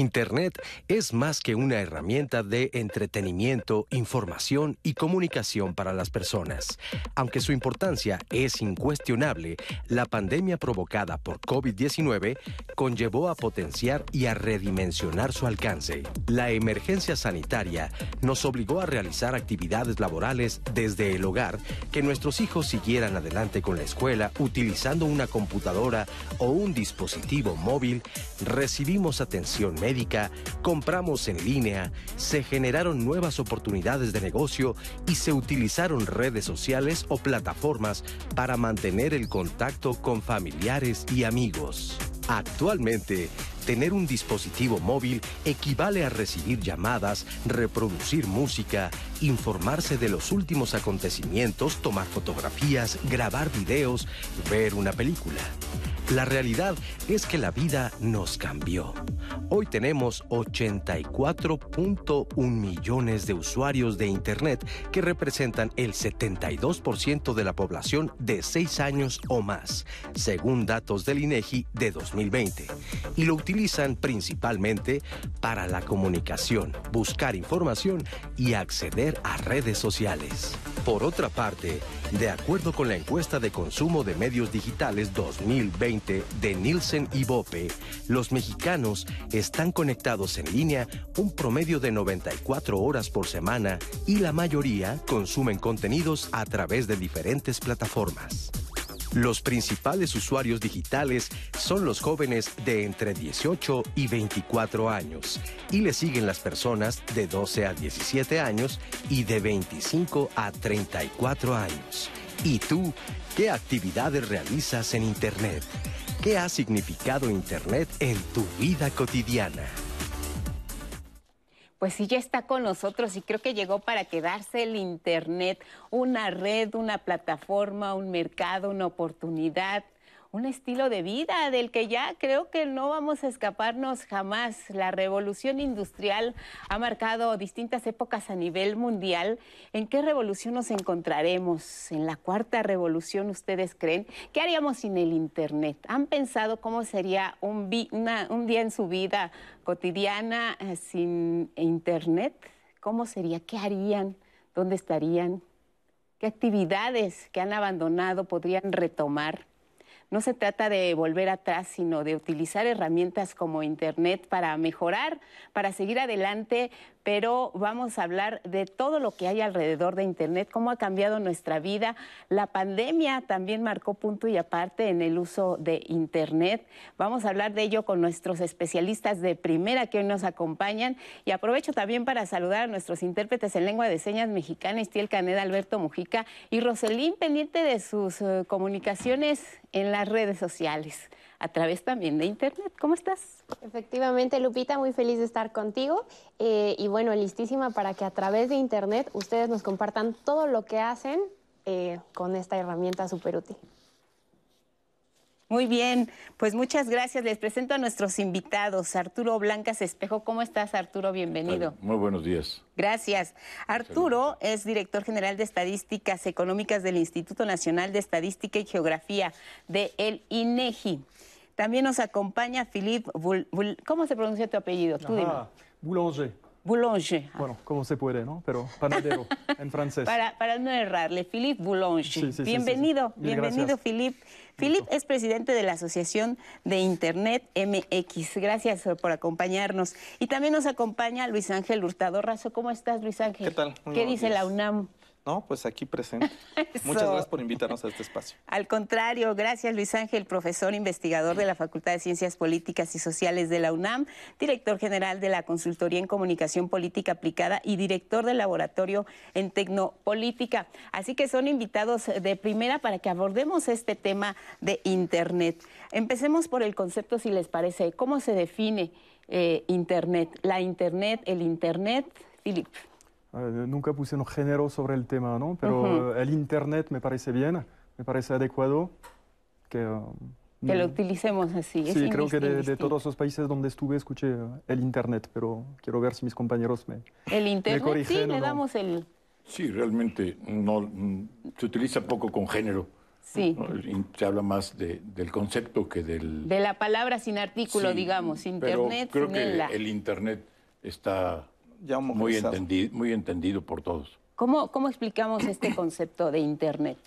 Internet es más que una herramienta de entretenimiento, información y comunicación para las personas. Aunque su importancia es incuestionable, la pandemia provocada por COVID-19 conllevó a potenciar y a redimensionar su alcance. La emergencia sanitaria nos obligó a realizar actividades laborales desde el hogar, que nuestros hijos siguieran adelante con la escuela utilizando una computadora o un dispositivo móvil, recibimos atención médica, compramos en línea, se generaron nuevas oportunidades de negocio y se utilizaron redes sociales o plataformas para mantener el contacto con familiares y amigos. Actualmente, tener un dispositivo móvil equivale a recibir llamadas, reproducir música, informarse de los últimos acontecimientos, tomar fotografías, grabar videos, ver una película. La realidad es que la vida nos cambió. Hoy tenemos 84.1 millones de usuarios de Internet que representan el 72% de la población de 6 años o más, según datos del INEGI de 2020. Y lo utilizan principalmente para la comunicación, buscar información y acceder a redes sociales. Por otra parte, de acuerdo con la encuesta de consumo de medios digitales 2020 de Nielsen y Bope, los mexicanos están conectados en línea un promedio de 94 horas por semana y la mayoría consumen contenidos a través de diferentes plataformas. Los principales usuarios digitales son los jóvenes de entre 18 y 24 años y le siguen las personas de 12 a 17 años y de 25 a 34 años. ¿Y tú qué actividades realizas en Internet? ¿Qué ha significado Internet en tu vida cotidiana? Pues sí, ya está con nosotros y creo que llegó para quedarse el Internet, una red, una plataforma, un mercado, una oportunidad un estilo de vida del que ya creo que no vamos a escaparnos jamás. La revolución industrial ha marcado distintas épocas a nivel mundial. ¿En qué revolución nos encontraremos? ¿En la cuarta revolución ustedes creen? ¿Qué haríamos sin el Internet? ¿Han pensado cómo sería un, día en su vida cotidiana eh, sin Internet? ¿Cómo sería? ¿Qué harían? ¿Dónde estarían? ¿Qué actividades que han abandonado podrían retomar? No se trata de volver atrás, sino de utilizar herramientas como Internet para mejorar, para seguir adelante, pero vamos a hablar de todo lo que hay alrededor de Internet, cómo ha cambiado nuestra vida. La pandemia también marcó punto y aparte en el uso de Internet. Vamos a hablar de ello con nuestros especialistas de primera que hoy nos acompañan y aprovecho también para saludar a nuestros intérpretes en lengua de señas mexicana, Estiel Caneda, Alberto Mujica y Roselín, pendiente de sus eh, comunicaciones en redes sociales a través también de Internet. ¿Cómo estás? Efectivamente, Lupita, muy feliz de estar contigo eh, y bueno, listísima para que a través de Internet ustedes nos compartan todo lo que hacen eh, con esta herramienta súper útil. Muy bien, pues muchas gracias. Les presento a nuestros invitados. Arturo Blancas Espejo, ¿cómo estás, Arturo? Bienvenido. Muy buenos días. Gracias. Arturo es director general de Estadísticas Económicas del Instituto Nacional de Estadística y Geografía de el INEGI. También nos acompaña Philippe ¿Cómo se pronuncia tu apellido? Tú Boulanger. Boulanger. Bueno, como se puede, ¿no? Pero panadero en francés. Para, para no errarle, Philippe Boulanger. bienvenido, bienvenido Philippe. Philippe es presidente de la Asociación de Internet MX. Gracias por acompañarnos. Y también nos acompaña Luis Ángel Hurtado Razo. ¿Cómo estás, Luis Ángel? ¿Qué tal? ¿Qué dice la UNAM? No, pues aquí presente. Muchas gracias por invitarnos a este espacio. Al contrario, gracias Luis Ángel, profesor investigador de la Facultad de Ciencias Políticas y Sociales de la UNAM, director general de la Consultoría en Comunicación Política Aplicada y director del Laboratorio en Tecnopolítica. Así que son invitados de primera para que abordemos este tema de Internet. Empecemos por el concepto, si les parece. ¿Cómo se define eh, Internet? La Internet, el Internet, Philip. Eh, nunca puse un género sobre el tema, ¿no? Pero el Internet me parece bien, me parece adecuado. Que, um, que lo utilicemos así. Sí, creo que de, todos los países donde estuve escuché el Internet, pero quiero ver si mis compañeros me El Internet, sí, le damos el... Sí, realmente no, se utiliza poco con género. Sí. Se habla más del concepto que del... De la palabra sin artículo, digamos, Internet pero creo que el Internet está ya muy, entendido, muy entendido por todos. ¿Cómo, ¿Cómo explicamos este concepto de Internet?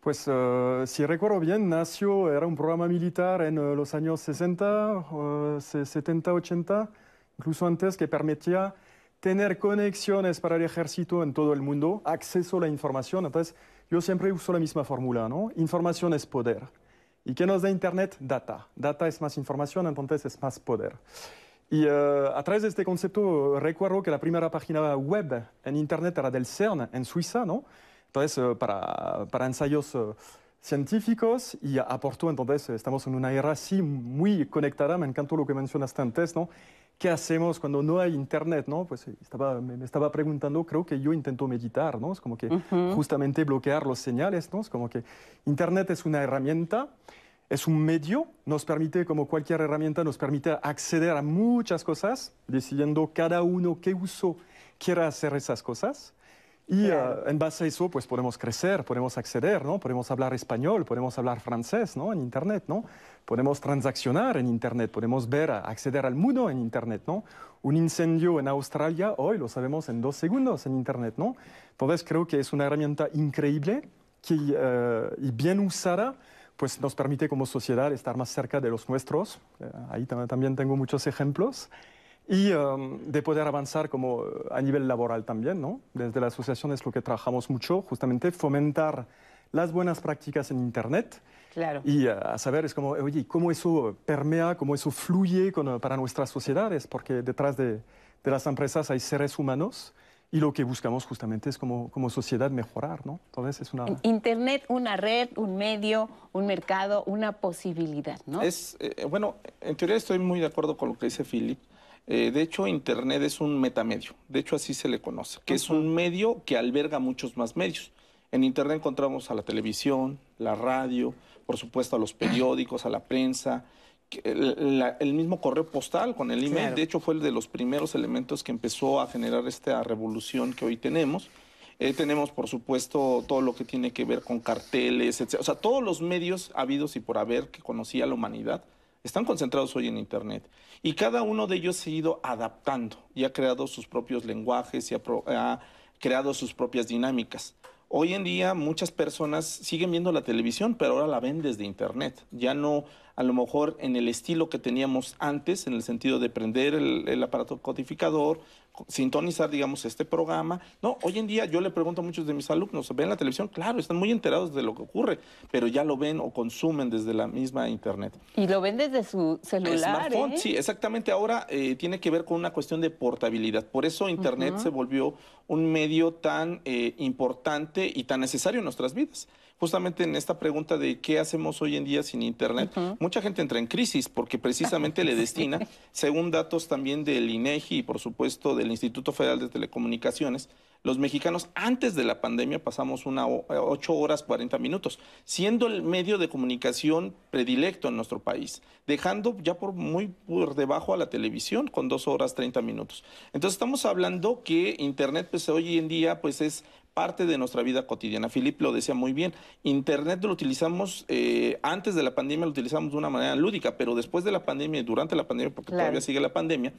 Pues uh, si recuerdo bien, nació, era un programa militar en uh, los años 60, uh, 70, 80, incluso antes, que permitía tener conexiones para el ejército en todo el mundo, acceso a la información. Entonces, yo siempre uso la misma fórmula, ¿no? Información es poder. ¿Y qué nos da Internet? Data. Data es más información, entonces es más poder. Y uh, a través de este concepto recuerdo que la primera página web en Internet era del CERN en Suiza, ¿no? Entonces, uh, para, para, ensayos uh, científicos y aportó, entonces estamos en una era así muy conectada, me encantó lo que mencionaste antes, ¿no? ¿Qué hacemos cuando no hay internet? ¿no? Pues estaba, me estaba preguntando, creo que yo intento meditar, ¿no? Es como que justamente bloquear los señales, ¿no? Es como que internet es una herramienta, es un medio, nos permite, como cualquier herramienta, nos permite acceder a muchas cosas, decidiendo cada uno qué uso quiera hacer esas cosas. Y ah, en base a eso, pues podemos crecer, podemos acceder, ¿no? Podemos hablar español, podemos hablar francés, ¿no? En Internet, ¿no? Podemos transaccionar en Internet, podemos ver, acceder al mundo en Internet, ¿no? Un incendio en Australia, hoy lo sabemos en dos segundos en Internet, ¿no? Entonces creo que es una herramienta increíble que, eh, y bien usada, pues nos permite como sociedad estar más cerca de los nuestros. Eh, ahí también tengo muchos ejemplos y um, de poder avanzar como eh, a nivel laboral también, ¿no? Desde la asociación es lo que trabajamos mucho, justamente fomentar las buenas prácticas en Internet. Claro. Y uh, a saber, es como, oye, cómo eso permea, cómo eso fluye con, para nuestras sociedades, porque detrás de, de, las empresas hay seres humanos y lo que buscamos justamente es como, como sociedad mejorar, ¿no? Entonces es una... Internet, una red, un medio, un mercado, una posibilidad, ¿no? Es, eh, bueno, en teoría estoy muy de acuerdo con lo que dice Philip. Eh, de hecho, Internet es un metamedio, de hecho así se le conoce, que es un medio que alberga muchos más medios. En Internet encontramos a la televisión, la radio, por supuesto a los periódicos, a la prensa, el, mismo correo postal con el email, de hecho fue el de los primeros elementos que empezó a generar esta revolución que hoy tenemos. Eh, tenemos, por supuesto, todo lo que tiene que ver con carteles, etc. O sea, todos los medios habidos y por haber que conocía la humanidad están concentrados hoy en Internet. Y cada uno de ellos se ha ido adaptando y ha creado sus propios lenguajes y ha, creado sus propias dinámicas. Hoy en día muchas personas siguen viendo la televisión, pero ahora la ven desde Internet. Ya no a lo mejor en el estilo que teníamos antes, en el sentido de prender el aparato codificador, sintonizar, digamos, este programa. No, hoy en día yo le pregunto a muchos de mis alumnos, ¿ven la televisión? Claro, están muy enterados de lo que ocurre, pero ya lo ven o consumen desde la misma Internet. Y lo ven desde su celular. Smartphone, ¿eh? sí, exactamente. Ahora eh, tiene que ver con una cuestión de portabilidad. Por eso Internet se volvió un medio tan eh, importante y tan necesario en nuestras vidas justamente en esta pregunta de qué hacemos hoy en día sin Internet, mucha gente entra en crisis porque precisamente le destina, según datos también del INEGI y por supuesto del Instituto Federal de Telecomunicaciones, los mexicanos antes de la pandemia pasamos una 8 horas 40 minutos, siendo el medio de comunicación predilecto en nuestro país, dejando ya por muy por debajo a la televisión con 2 horas 30 minutos. Entonces estamos hablando que Internet pues hoy en día pues es parte de nuestra vida cotidiana. Filip lo decía muy bien, Internet lo utilizamos, eh, antes de la pandemia lo utilizamos de una manera lúdica, pero después de la pandemia y durante la pandemia, porque todavía sigue la pandemia,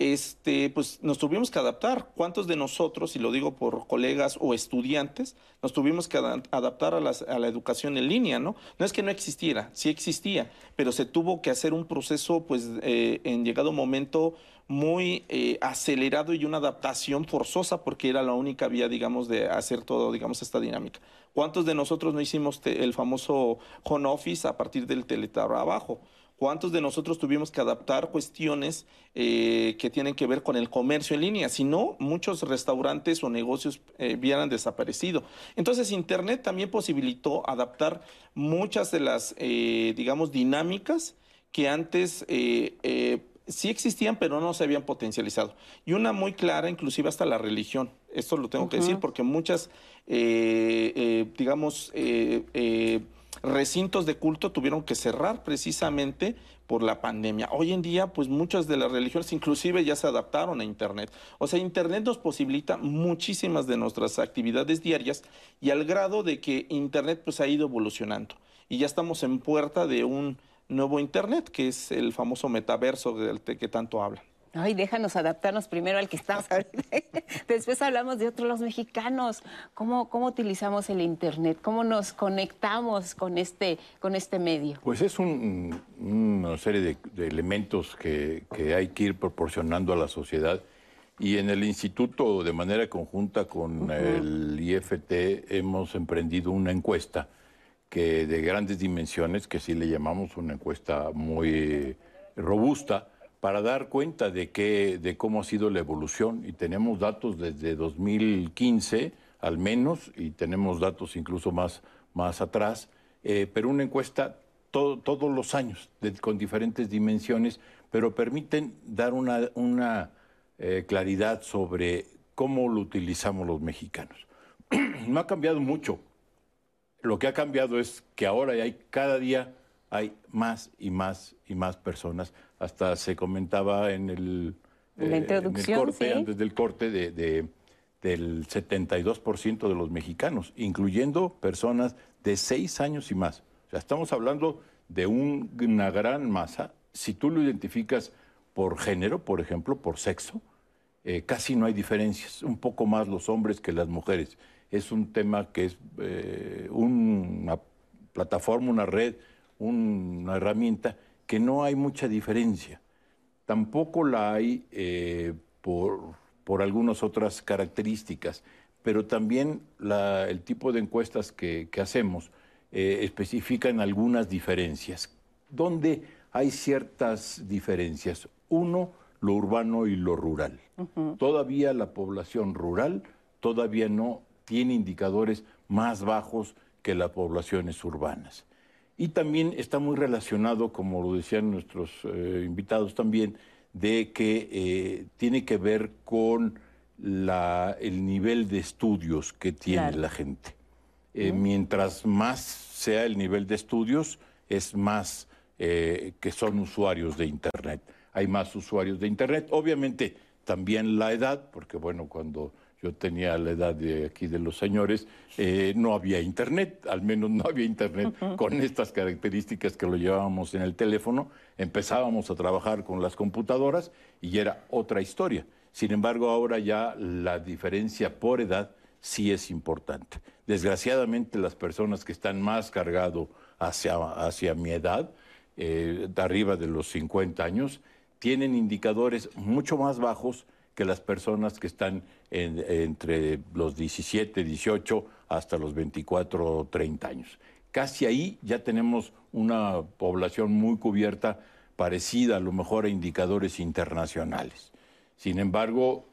este, pues nos tuvimos que adaptar. ¿Cuántos de nosotros, y lo digo por colegas o estudiantes, nos tuvimos que adaptar a, la educación en línea, ¿no? No es que no existiera, sí existía, pero se tuvo que hacer un proceso, pues, eh, en llegado momento muy eh, acelerado y una adaptación forzosa porque era la única vía, digamos, de hacer todo, digamos, esta dinámica. ¿Cuántos de nosotros no hicimos el famoso home office a partir del teletrabajo? ¿Cuántos de nosotros tuvimos que adaptar cuestiones eh, que tienen que ver con el comercio en línea? Si no, muchos restaurantes o negocios eh, hubieran desaparecido. Entonces, Internet también posibilitó adaptar muchas de las, digamos, dinámicas que antes sí existían, pero no se habían potencializado. Y una muy clara, inclusive hasta la religión. Esto lo tengo que decir porque muchas, eh, eh, digamos, eh, recintos de culto tuvieron que cerrar precisamente por la pandemia. Hoy en día, pues muchas de las religiones inclusive ya se adaptaron a Internet. O sea, Internet nos posibilita muchísimas de nuestras actividades diarias y al grado de que Internet pues ha ido evolucionando. Y ya estamos en puerta de un nuevo Internet, que es el famoso metaverso del que tanto hablan. Ay, déjanos adaptarnos primero al que estamos Después hablamos de otros, los mexicanos. ¿Cómo, ¿Cómo utilizamos el Internet? ¿Cómo nos conectamos con este, con este medio? Pues es una serie de, elementos que, que, hay que ir proporcionando a la sociedad. Y en el instituto, de manera conjunta con el IFT, hemos emprendido una encuesta que de grandes dimensiones, que sí le llamamos una encuesta muy robusta, para dar cuenta de, qué, de cómo ha sido la evolución. Y tenemos datos desde 2015 al menos, y tenemos datos incluso más, más atrás, eh, pero una encuesta todos los años, con diferentes dimensiones, pero permiten dar una, una eh, claridad sobre cómo lo utilizamos los mexicanos. no ha cambiado mucho. Lo que ha cambiado es que ahora hay cada día hay más y más y más personas. Hasta se comentaba en el, eh, corte, antes del corte, de, del 72% de los mexicanos, incluyendo personas de seis años y más. O sea, estamos hablando de una gran masa. Si tú lo identificas por género, por ejemplo, por sexo, eh, casi no hay diferencias. Un poco más los hombres que las mujeres. Es un tema que es eh, una plataforma, una red una herramienta que no hay mucha diferencia. Tampoco la hay eh, por, por, algunas otras características, pero también el tipo de encuestas que, hacemos eh, especifican algunas diferencias. ¿Dónde hay ciertas diferencias? Uno, lo urbano y lo rural. Todavía la población rural todavía no tiene indicadores más bajos que las poblaciones urbanas. Y también está muy relacionado, como lo decían nuestros eh, invitados también, de que eh, tiene que ver con el nivel de estudios que tiene la gente. Eh, mientras más sea el nivel de estudios, es más que son usuarios de Internet. Hay más usuarios de Internet. Obviamente también la edad, porque bueno, cuando yo tenía la edad de aquí de los señores, eh, no había internet, al menos no había internet con estas características que lo llevábamos en el teléfono, empezábamos a trabajar con las computadoras y era otra historia. Sin embargo, ahora ya la diferencia por edad sí es importante. Desgraciadamente, las personas que están más cargados hacia, hacia mi edad, eh, de arriba de los 50 años, tienen indicadores mucho más bajos que las personas que están entre los 17, 18 hasta los 24, 30 años. Casi ahí ya tenemos una población muy cubierta, parecida a lo mejor a indicadores internacionales. Sin embargo,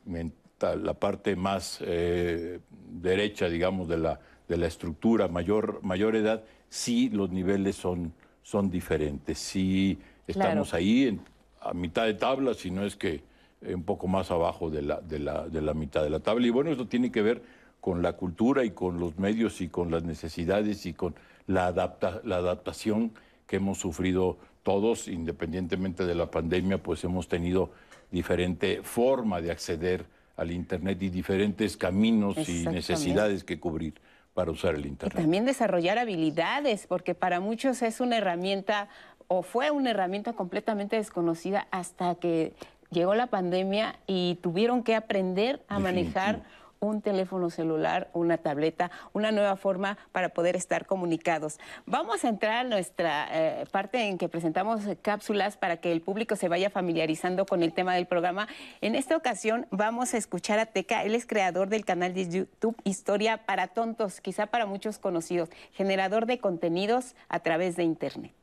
la parte más eh, derecha, digamos, de la, de la estructura, mayor, mayor edad, sí los niveles son, son diferentes. Sí estamos ahí a mitad de tabla, si no es que un poco más abajo de la, de, la, de la mitad de la tabla. Y bueno, eso tiene que ver con la cultura y con los medios y con las necesidades y con la, adapta, la adaptación que hemos sufrido todos, independientemente de la pandemia, pues hemos tenido diferente forma de acceder al Internet y diferentes caminos y necesidades que cubrir para usar el Internet. Y también desarrollar habilidades, porque para muchos es una herramienta o fue una herramienta completamente desconocida hasta que llegó la pandemia y tuvieron que aprender a manejar un teléfono celular, una tableta, una nueva forma para poder estar comunicados. Vamos a entrar a nuestra eh, parte en que presentamos cápsulas para que el público se vaya familiarizando con el tema del programa. En esta ocasión vamos a escuchar a Teca, él es creador del canal de YouTube Historia para Tontos, quizá para muchos conocidos, generador de contenidos a través de Internet.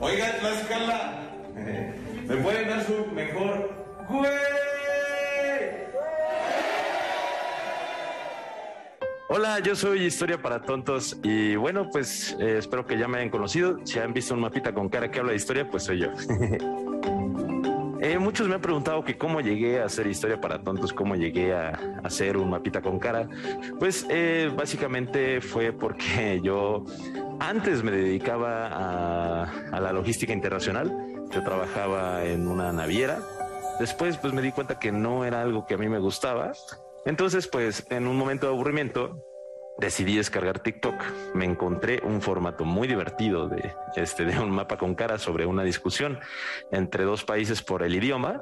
Oigan, la ¿Me pueden dar su mejor güey? Hola, yo soy Historia para Tontos y bueno, pues eh, espero que ya me hayan conocido. Si han visto un mapita con cara que habla de historia, pues soy yo. Eh, muchos me han preguntado que cómo llegué a hacer historia para tontos, cómo llegué a, hacer un mapita con cara. Pues eh, básicamente fue porque yo antes me dedicaba a, a la logística internacional. Yo trabajaba en una naviera. Después pues me di cuenta que no era algo que a mí me gustaba. Entonces pues en un momento de aburrimiento decidí descargar TikTok. Me encontré un formato muy divertido de, este, de un mapa con cara sobre una discusión entre dos países por el idioma.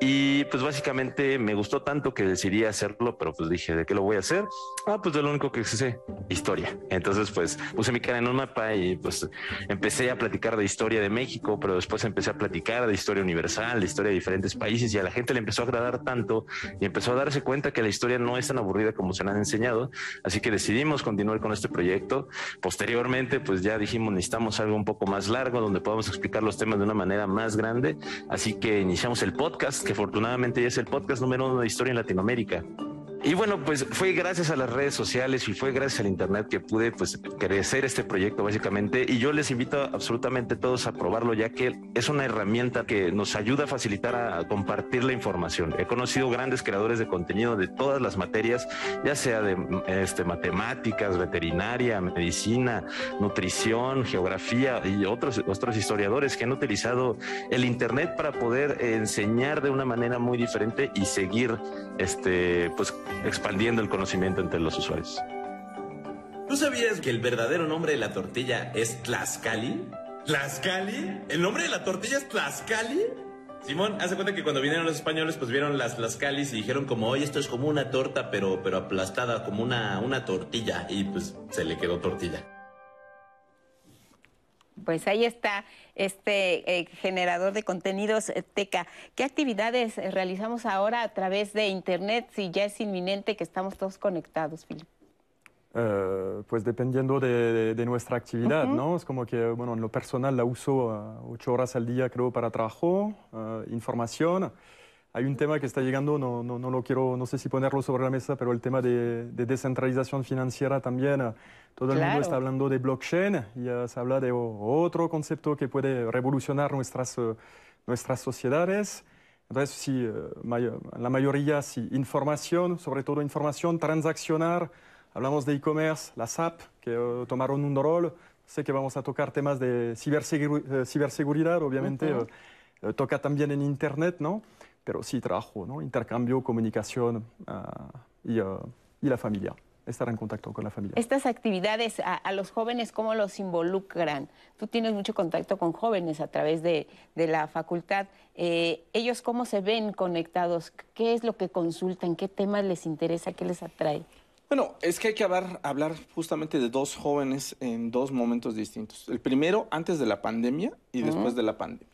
Y pues básicamente me gustó tanto que decidí hacerlo, pero pues dije, ¿de qué lo voy a hacer? Ah, pues de lo único que sé, historia. Entonces pues puse mi cara en un mapa y pues empecé a platicar de historia de México, pero después empecé a platicar de historia universal, de historia de diferentes países y a la gente le empezó a agradar tanto y empezó a darse cuenta que la historia no es tan aburrida como se la han enseñado. Así que decidimos continuar con este proyecto. Posteriormente, pues ya dijimos, necesitamos algo un poco más largo donde podamos explicar los temas de una manera más grande. Así que iniciamos el podcast, que afortunadamente ya es el podcast número uno de historia en Latinoamérica. Y bueno, pues fue gracias a las redes sociales y fue gracias al internet que pude pues crecer este proyecto básicamente y yo les invito absolutamente todos a probarlo ya que es una herramienta que nos ayuda a facilitar a compartir la información. He conocido grandes creadores de contenido de todas las materias, ya sea de este, matemáticas, veterinaria, medicina, nutrición, geografía y otros, otros historiadores que han utilizado el internet para poder enseñar de una manera muy diferente y seguir este pues expandiendo el conocimiento entre los usuarios. ¿Tú sabías que el verdadero nombre de la tortilla es Tlaxcali? ¿Tlaxcali? ¿El nombre de la tortilla es Tlaxcali? Simón, hace cuenta que cuando vinieron los españoles, pues vieron las Tlaxcalis y dijeron como, oye, esto es como una torta, pero, pero aplastada, como una, una tortilla. Y pues se le quedó tortilla. Pues ahí está este eh, generador de contenidos eh, TECA. ¿Qué actividades eh, realizamos ahora a través de Internet si ya es inminente que estamos todos conectados, Filipe? pues dependiendo de, nuestra actividad, ¿no? Es como que, bueno, en lo personal la uso ocho horas al día, creo, para trabajo, información. Hay un tema que está llegando, no, no, no, lo quiero, no sé si ponerlo sobre la mesa, pero el tema de, descentralización financiera también. Eh, todo el mundo está hablando de blockchain y uh, se habla de otro concepto que puede revolucionar nuestras, uh, nuestras sociedades. Entonces, sí, la mayoría, sí, información, sobre todo información transaccional. Hablamos de e-commerce, las apps que tomaron un rol. Sé que vamos a tocar temas de ciberseguridad, obviamente. toca también en Internet, ¿no? Pero sí trabajo, ¿no? intercambio, comunicación ah, y, ah, y, la familia, estar en contacto con la familia. Estas actividades a, los jóvenes, ¿cómo los involucran? Tú tienes mucho contacto con jóvenes a través de, de la facultad. Eh, ¿Ellos cómo se ven conectados? ¿Qué es lo que consultan? ¿Qué temas les interesa? ¿Qué les atrae? Bueno, es que hay que hablar, hablar justamente de dos jóvenes en dos momentos distintos. El primero antes de la pandemia y después de la pandemia.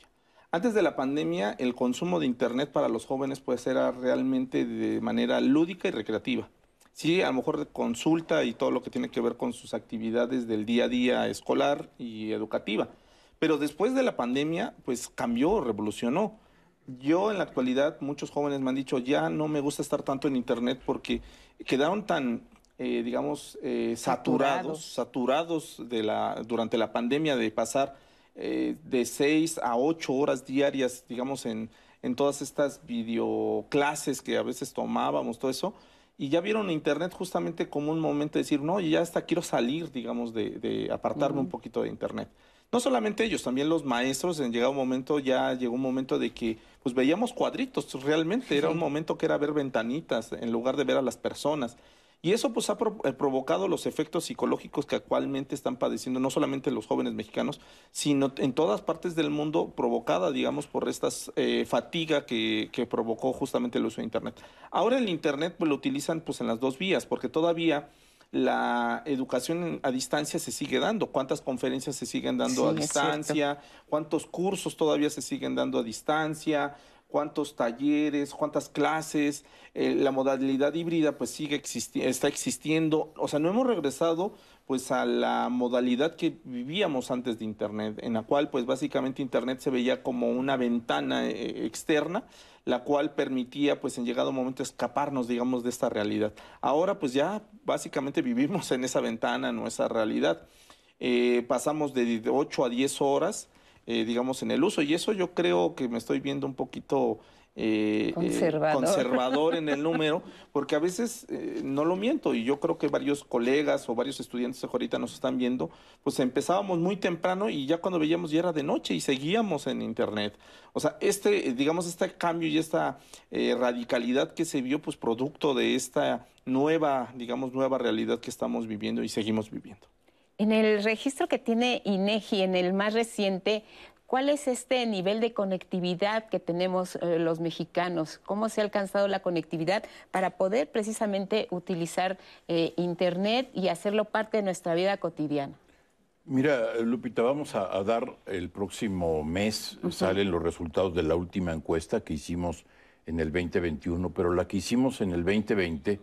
Antes de la pandemia, el consumo de Internet para los jóvenes puede ser realmente de manera lúdica y recreativa. Sí, a lo mejor de consulta y todo lo que tiene que ver con sus actividades del día a día escolar y educativa. Pero después de la pandemia, pues cambió, revolucionó. Yo en la actualidad, muchos jóvenes me han dicho, ya no me gusta estar tanto en Internet porque quedaron tan, eh, digamos, eh, saturados, saturados de la, durante la pandemia de pasar eh, de seis a ocho horas diarias, digamos, en, en todas estas videoclases que a veces tomábamos, todo eso, y ya vieron Internet justamente como un momento de decir, no, ya hasta quiero salir, digamos, de, apartarme un poquito de Internet. No solamente ellos, también los maestros, en llegado un momento, ya llegó un momento de que pues veíamos cuadritos, realmente era un momento que era ver ventanitas en lugar de ver a las personas. Y eso pues ha eh, provocado los efectos psicológicos que actualmente están padeciendo no solamente los jóvenes mexicanos, sino en todas partes del mundo provocada, digamos, por esta eh, fatiga que, que, provocó justamente el uso de Internet. Ahora el Internet pues, lo utilizan pues en las dos vías, porque todavía la educación a distancia se sigue dando, cuántas conferencias se siguen dando a distancia, cuántos cursos todavía se siguen dando a distancia, cuántos talleres, cuántas clases, eh, la modalidad híbrida pues sigue existi está existiendo, o sea, no hemos regresado pues a la modalidad que vivíamos antes de Internet, en la cual pues básicamente Internet se veía como una ventana eh, externa, la cual permitía pues en llegado momento escaparnos digamos de esta realidad. Ahora pues ya básicamente vivimos en esa ventana, en esa realidad. Eh, pasamos de 8 a 10 horas eh, digamos, en el uso. Y eso yo creo que me estoy viendo un poquito eh, eh, Conservador. conservador en el número, porque a veces eh, no lo miento, y yo creo que varios colegas o varios estudiantes que ahorita nos están viendo, pues empezábamos muy temprano y ya cuando veíamos ya era de noche y seguíamos en internet. O sea, este, digamos, este cambio y esta eh, radicalidad que se vio, pues producto de esta nueva, digamos, nueva realidad que estamos viviendo y seguimos viviendo. En el registro que tiene INEGI, en el más reciente, ¿cuál es este nivel de conectividad que tenemos eh, los mexicanos? ¿Cómo se ha alcanzado la conectividad para poder precisamente utilizar eh, Internet y hacerlo parte de nuestra vida cotidiana? Mira, Lupita, vamos a, a dar el próximo mes, salen los resultados de la última encuesta que hicimos en el 2021, pero la que hicimos en el 2020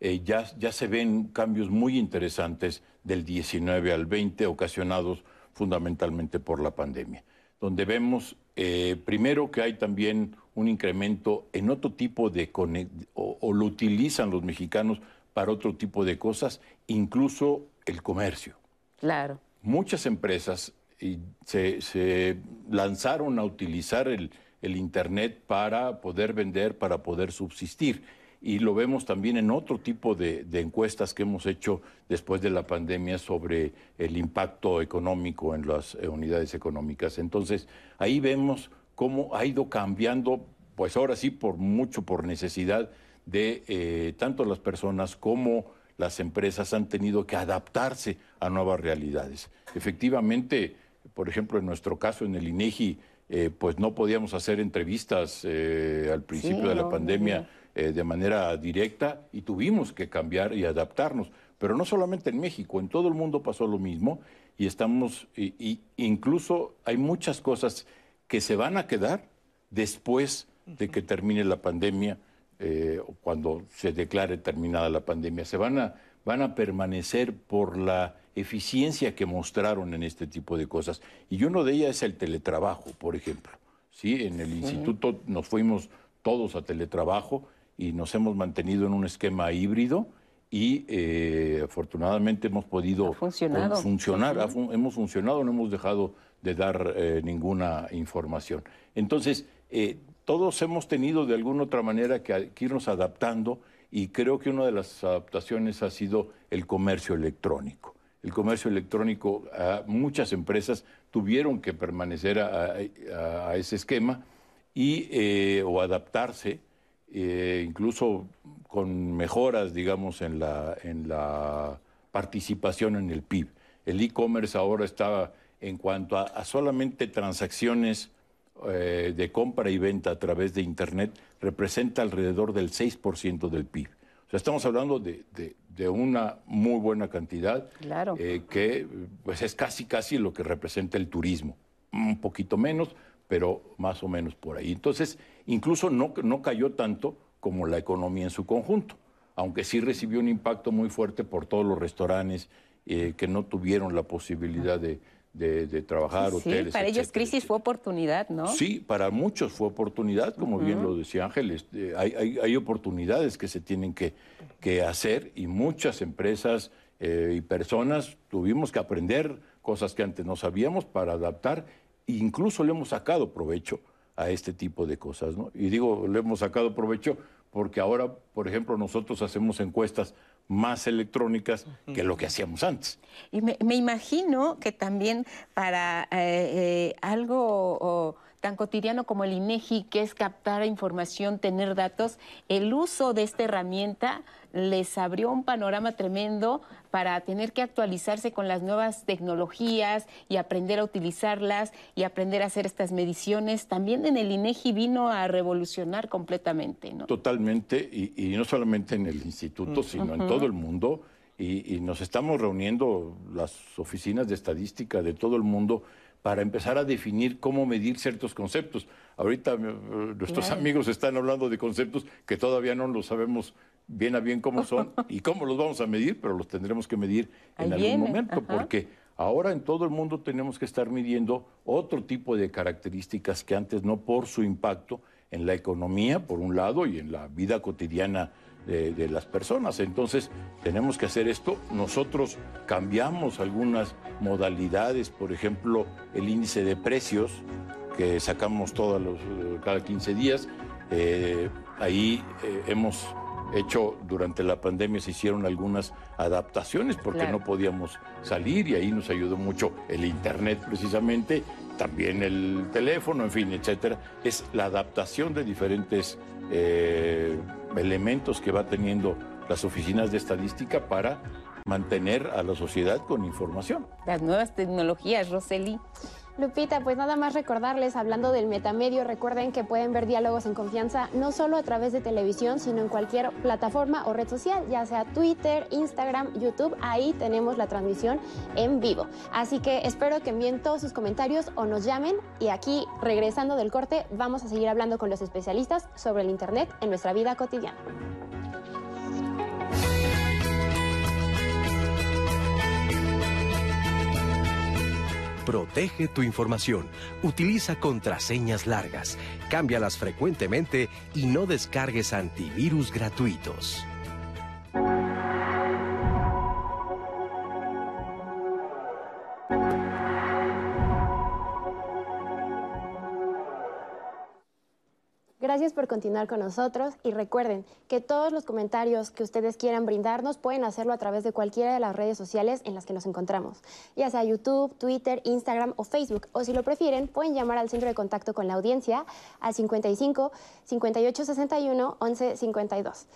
eh, ya, ya se ven cambios muy interesantes del 19 al 20, ocasionados fundamentalmente por la pandemia, donde vemos eh, primero que hay también un incremento en otro tipo de o, o lo utilizan los mexicanos para otro tipo de cosas, incluso el comercio Claro. muchas empresas y se, se lanzaron a utilizar el, el Internet para poder vender, para poder subsistir. Y lo vemos también en otro tipo de, de encuestas que hemos hecho después de la pandemia sobre el impacto económico en las eh, unidades económicas. Entonces, ahí vemos cómo ha ido cambiando, pues ahora sí, por mucho, por necesidad de eh, tanto las personas como las empresas han tenido que adaptarse a nuevas realidades. Efectivamente, por ejemplo, en nuestro caso, en el INEGI, eh, pues no podíamos hacer entrevistas eh, al principio Sí, de la no, pandemia no. Eh, de manera directa y tuvimos que cambiar y adaptarnos. Pero no solamente en México, en todo el mundo pasó lo mismo y estamos, y, y incluso hay muchas cosas que se van a quedar después de que termine la pandemia, eh, cuando se declare terminada la pandemia. Se van a, van a permanecer por la eficiencia que mostraron en este tipo de cosas. Y uno de ellas es el teletrabajo, por ejemplo. ¿sí? En el instituto nos fuimos todos a teletrabajo y nos hemos mantenido en un esquema híbrido y eh, afortunadamente hemos podido Ha funcionado. funcionar, ha fun- hemos funcionado, no hemos dejado de dar eh, ninguna información. Entonces, eh, todos hemos tenido de alguna otra manera que, que irnos adaptando y creo que una de las adaptaciones ha sido el comercio electrónico. El comercio electrónico, ah, muchas empresas tuvieron que permanecer a, a- a ese esquema y, eh, o adaptarse, eh, incluso con mejoras, digamos, en la, en la participación en el PIB. El e-commerce ahora está en cuanto a, a solamente transacciones eh, de compra y venta a través de Internet, representa alrededor del 6% del PIB. O sea, estamos hablando de, de- de una muy buena cantidad Claro. eh, que pues es casi casi lo que representa el turismo. Un poquito menos, pero más o menos por ahí. Entonces, incluso no, no cayó tanto como la economía en su conjunto, aunque sí recibió un impacto muy fuerte por todos los restaurantes eh, que no tuvieron la posibilidad de, de- de trabajar, Sí, hoteles. para ellos etcétera, crisis fue oportunidad, ¿no? Sí, para muchos fue oportunidad, como bien lo decía Ángeles. eh, hay, hay- hay oportunidades que se tienen que, que hacer y muchas empresas eh, y personas tuvimos que aprender cosas que antes no sabíamos para adaptar. e incluso le hemos sacado provecho a este tipo de cosas. ¿no? Y digo, le hemos sacado provecho porque ahora, por ejemplo, nosotros hacemos encuestas más electrónicas que lo que hacíamos antes. Y me, me imagino que también para eh, eh, algo o, tan cotidiano como el INEGI, que es captar información, tener datos, el uso de esta herramienta les abrió un panorama tremendo para tener que actualizarse con las nuevas tecnologías y aprender a utilizarlas y aprender a hacer estas mediciones. También en el INEGI vino a revolucionar completamente, ¿no? Totalmente, y, y no solamente en el instituto, sino en todo el mundo. Y, y nos estamos reuniendo las oficinas de estadística de todo el mundo para empezar a definir cómo medir ciertos conceptos. Ahorita eh, nuestros Claro. amigos están hablando de conceptos que todavía no lo sabemos bien a bien cómo son y cómo los vamos a medir, pero los tendremos que medir en algún viene, momento, ajá. porque ahora en todo el mundo tenemos que estar midiendo otro tipo de características que antes no por su impacto en la economía, por un lado, y en la vida cotidiana de, las personas. Entonces, tenemos que hacer esto. Nosotros cambiamos algunas modalidades, por ejemplo, el índice de precios que sacamos todos los, cada 15 días. Eh, ahí eh, hemos hecho durante la pandemia se hicieron algunas adaptaciones porque no podíamos salir y ahí nos ayudó mucho el internet precisamente, también el teléfono, en fin, etcétera. Es la adaptación de diferentes eh, elementos que va teniendo las oficinas de estadística para mantener a la sociedad con información. Las nuevas tecnologías, Roseli. Lupita, pues nada más recordarles, hablando del metamedio, recuerden que pueden ver diálogos en confianza no solo a través de televisión, sino en cualquier plataforma o red social, ya sea Twitter, Instagram, YouTube, ahí tenemos la transmisión en vivo. Así que espero que envíen todos sus comentarios o nos llamen y aquí, regresando del corte, vamos a seguir hablando con los especialistas sobre el Internet en nuestra vida cotidiana. Protege tu información. Utiliza contraseñas largas. Cámbialas frecuentemente y no descargues antivirus gratuitos. Gracias por continuar con nosotros y recuerden que todos los comentarios que ustedes quieran brindarnos pueden hacerlo a través de cualquiera de las redes sociales en las que nos encontramos, ya sea YouTube, Twitter, Instagram o Facebook. O si lo prefieren, pueden llamar al centro de contacto con la audiencia al 55 58 61 11 52.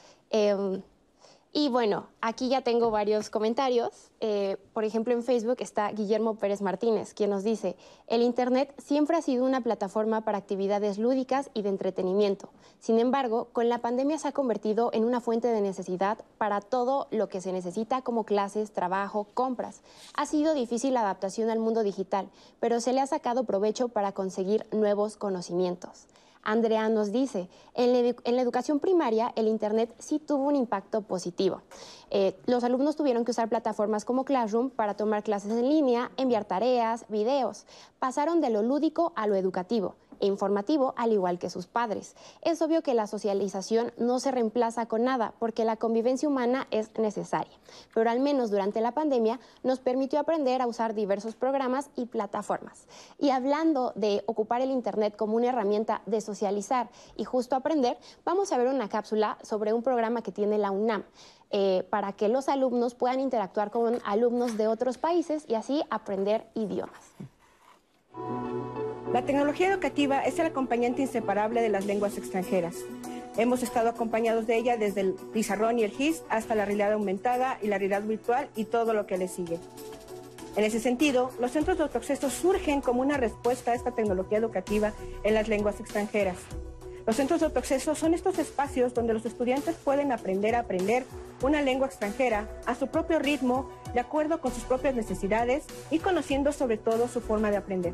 Y bueno, aquí ya tengo varios comentarios. Eh, por ejemplo, en Facebook está Guillermo Pérez Martínez, quien nos dice, el Internet siempre ha sido una plataforma para actividades lúdicas y de entretenimiento. Sin embargo, con la pandemia se ha convertido en una fuente de necesidad para todo lo que se necesita como clases, trabajo, compras. Ha sido difícil la adaptación al mundo digital, pero se le ha sacado provecho para conseguir nuevos conocimientos. Andrea nos dice, en la, educación primaria el Internet sí tuvo un impacto positivo. Eh, los alumnos tuvieron que usar plataformas como Classroom para tomar clases en línea, enviar tareas, videos. Pasaron de lo lúdico a lo educativo e informativo, al igual que sus padres. Es obvio que la socialización no se reemplaza con nada, porque la convivencia humana es necesaria, pero al menos durante la pandemia nos permitió aprender a usar diversos programas y plataformas. Y hablando de ocupar el Internet como una herramienta de socializar y justo aprender, vamos a ver una cápsula sobre un programa que tiene la UNAM. Eh, para que los alumnos puedan interactuar con alumnos de otros países y así aprender idiomas. La tecnología educativa es el acompañante inseparable de las lenguas extranjeras. Hemos estado acompañados de ella desde el pizarrón y el GIS hasta la realidad aumentada y la realidad virtual y todo lo que le sigue. En ese sentido, los centros de autoacceso surgen como una respuesta a esta tecnología educativa en las lenguas extranjeras. Los centros de autoacceso son estos espacios donde los estudiantes pueden aprender a aprender una lengua extranjera a su propio ritmo, de acuerdo con sus propias necesidades y conociendo sobre todo su forma de aprender.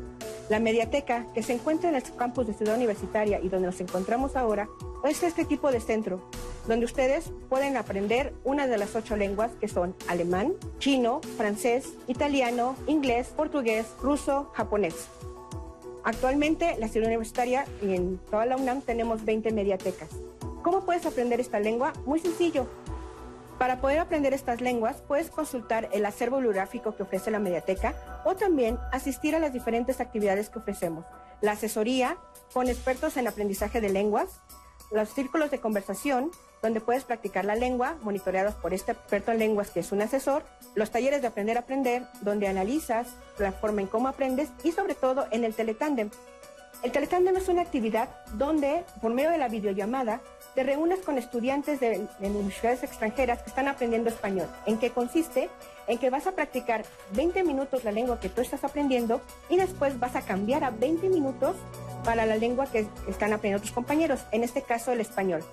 La mediateca, que se encuentra en el campus de Ciudad Universitaria y donde nos encontramos ahora, es este tipo de centro, donde ustedes pueden aprender una de las ocho lenguas que son alemán, chino, francés, italiano, inglés, portugués, ruso, japonés. Actualmente, la Ciudad Universitaria y en toda la UNAM tenemos 20 mediatecas. ¿Cómo puedes aprender esta lengua? Muy sencillo. Para poder aprender estas lenguas, puedes consultar el acervo bibliográfico que ofrece la mediateca o también asistir a las diferentes actividades que ofrecemos. La asesoría con expertos en aprendizaje de lenguas, los círculos de conversación, donde puedes practicar la lengua, monitoreados por este experto en lenguas que es un asesor, los talleres de aprender a aprender, donde analizas la forma en cómo aprendes y sobre todo en el teletandem. El teletandem es una actividad donde, por medio de la videollamada, te reúnes con estudiantes de, de, universidades extranjeras que están aprendiendo español. ¿En qué consiste? En que vas a practicar 20 minutos la lengua que tú estás aprendiendo y después vas a cambiar a 20 minutos para la lengua que están aprendiendo tus compañeros, en este caso el español.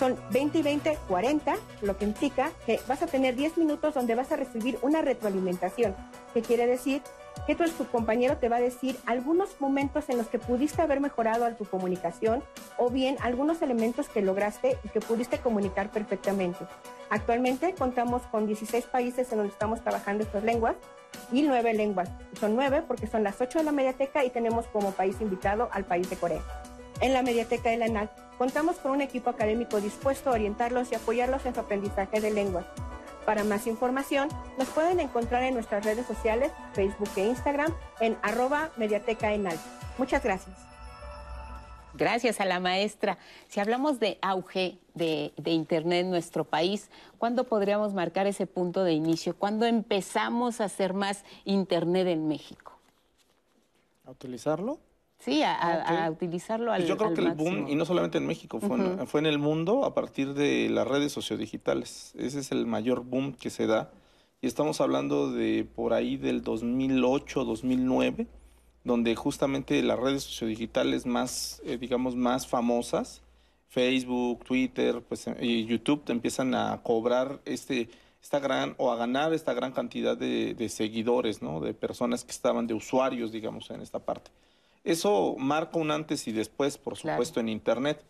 Son 20 y 20, 40, lo que implica que vas a tener 10 minutos donde vas a recibir una retroalimentación, que quiere decir que tu, tu compañero te va a decir algunos momentos en los que pudiste haber mejorado a tu comunicación o bien algunos elementos que lograste y que pudiste comunicar perfectamente. Actualmente contamos con 16 países en donde estamos trabajando estas lenguas y nueve lenguas. Son nueve porque son las ocho de la mediateca y tenemos como país invitado al país de Corea. En la mediateca de la ENAC Contamos con un equipo académico dispuesto a orientarlos y apoyarlos en su aprendizaje de lenguas. Para más información, nos pueden encontrar en nuestras redes sociales, Facebook e Instagram, en arroba mediateca en Muchas gracias. Gracias a la maestra. Si hablamos de auge de, Internet en nuestro país, ¿cuándo podríamos marcar ese punto de inicio? ¿Cuándo empezamos a hacer más Internet en México? ¿A utilizarlo? Sí, a, utilizarlo al Yo creo que el boom, y no solamente en México, fue, en, fue en el mundo a partir de las redes sociodigitales. Ese es el mayor boom que se da. Y estamos hablando de por ahí del 2008, 2009 donde justamente las redes sociodigitales más, eh, digamos, más famosas, Facebook, Twitter, pues, y YouTube, te empiezan a cobrar este, esta gran, o a ganar esta gran cantidad de, seguidores, ¿no? De personas que estaban, de usuarios, digamos, en esta parte. Eso marca un antes y después, por supuesto, en Internet,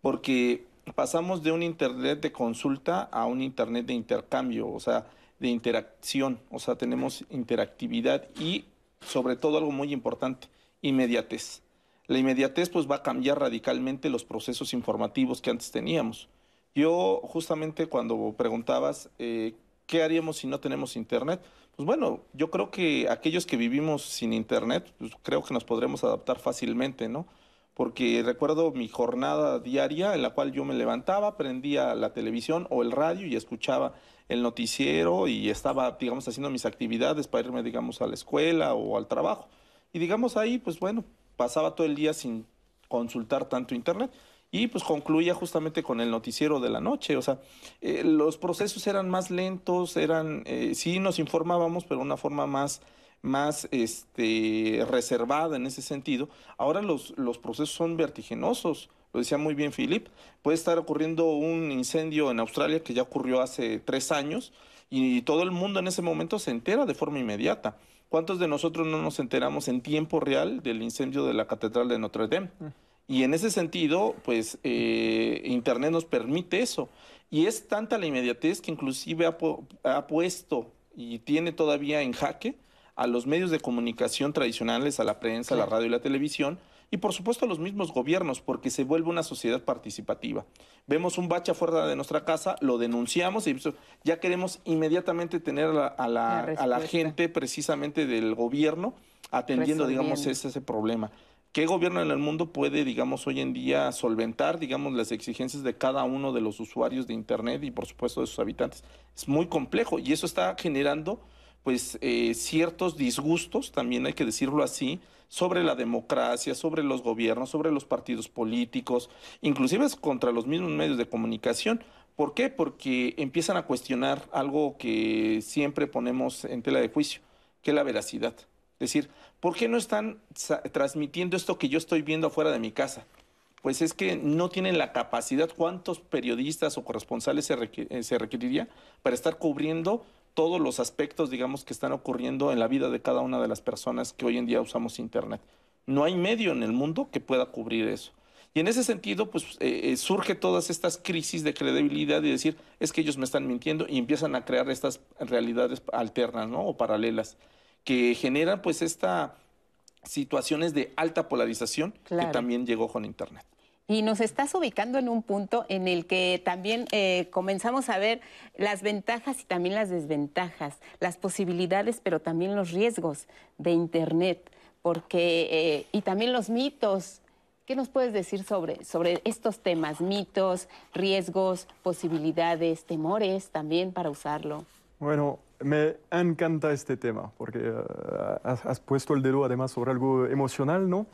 porque pasamos de un Internet de consulta a un Internet de intercambio, o sea, de interacción, o sea, tenemos interactividad y sobre todo algo muy importante, inmediatez. La inmediatez pues va a cambiar radicalmente los procesos informativos que antes teníamos. Yo justamente cuando preguntabas eh, qué haríamos si no tenemos internet, pues bueno, yo creo que aquellos que vivimos sin internet, pues creo que nos podremos adaptar fácilmente, ¿no? Porque recuerdo mi jornada diaria en la cual yo me levantaba, prendía la televisión o el radio y escuchaba el noticiero y estaba, digamos, haciendo mis actividades para irme, digamos, a la escuela o al trabajo. Y digamos ahí, pues bueno, pasaba todo el día sin consultar tanto internet y pues concluía justamente con el noticiero de la noche. O sea, eh, los procesos eran más lentos, eran, eh, sí nos informábamos, pero de una forma más, más este, reservada en ese sentido. Ahora los, los procesos son vertiginosos lo decía muy bien Philip, puede estar ocurriendo un incendio en Australia que ya ocurrió hace tres años y todo el mundo en ese momento se entera de forma inmediata. ¿Cuántos de nosotros no nos enteramos en tiempo real del incendio de la Catedral de Notre Dame? Y en ese sentido, pues eh, Internet nos permite eso. Y es tanta la inmediatez que inclusive ha, puesto y tiene todavía en jaque a los medios de comunicación tradicionales, a la prensa, a la radio y la televisión, y por supuesto a los mismos gobiernos, porque se vuelve una sociedad participativa. Vemos un bache afuera de nuestra casa, lo denunciamos y ya queremos inmediatamente tener a la, gente precisamente del gobierno atendiendo, digamos, ese, ese problema. ¿Qué gobierno en el mundo puede, digamos, hoy en día solventar, digamos, las exigencias de cada uno de los usuarios de Internet y, por supuesto, de sus habitantes? Es muy complejo y eso está generando, pues, eh, ciertos disgustos, también hay que decirlo así, sobre la democracia, sobre los gobiernos, sobre los partidos políticos, inclusive contra los mismos medios de comunicación. ¿Por qué? Porque empiezan a cuestionar algo que siempre ponemos en tela de juicio, que es la veracidad. Decir, ¿por qué no están transmitiendo esto que yo estoy viendo afuera de mi casa? Pues es que no tienen la capacidad. ¿Cuántos periodistas o corresponsales se, eh, se requeriría para estar cubriendo todos los aspectos, digamos, que están ocurriendo en la vida de cada una de las personas que hoy en día usamos Internet. No hay medio en el mundo que pueda cubrir eso. Y en ese sentido, pues eh, eh, surge todas estas crisis de credibilidad y decir, es que ellos me están mintiendo y empiezan a crear estas realidades alternas, ¿no? O paralelas, que generan pues estas situaciones de alta polarización que también llegó con Internet. Y nos estás ubicando en un punto en el que también eh, comenzamos a ver las ventajas y también las desventajas, las posibilidades, pero también los riesgos de Internet, porque eh, y también los mitos. ¿Qué nos puedes decir sobre, sobre estos temas, mitos, riesgos, posibilidades, temores también para usarlo? Bueno, me encanta este tema porque eh, has, has, puesto el dedo además sobre algo emocional, ¿no?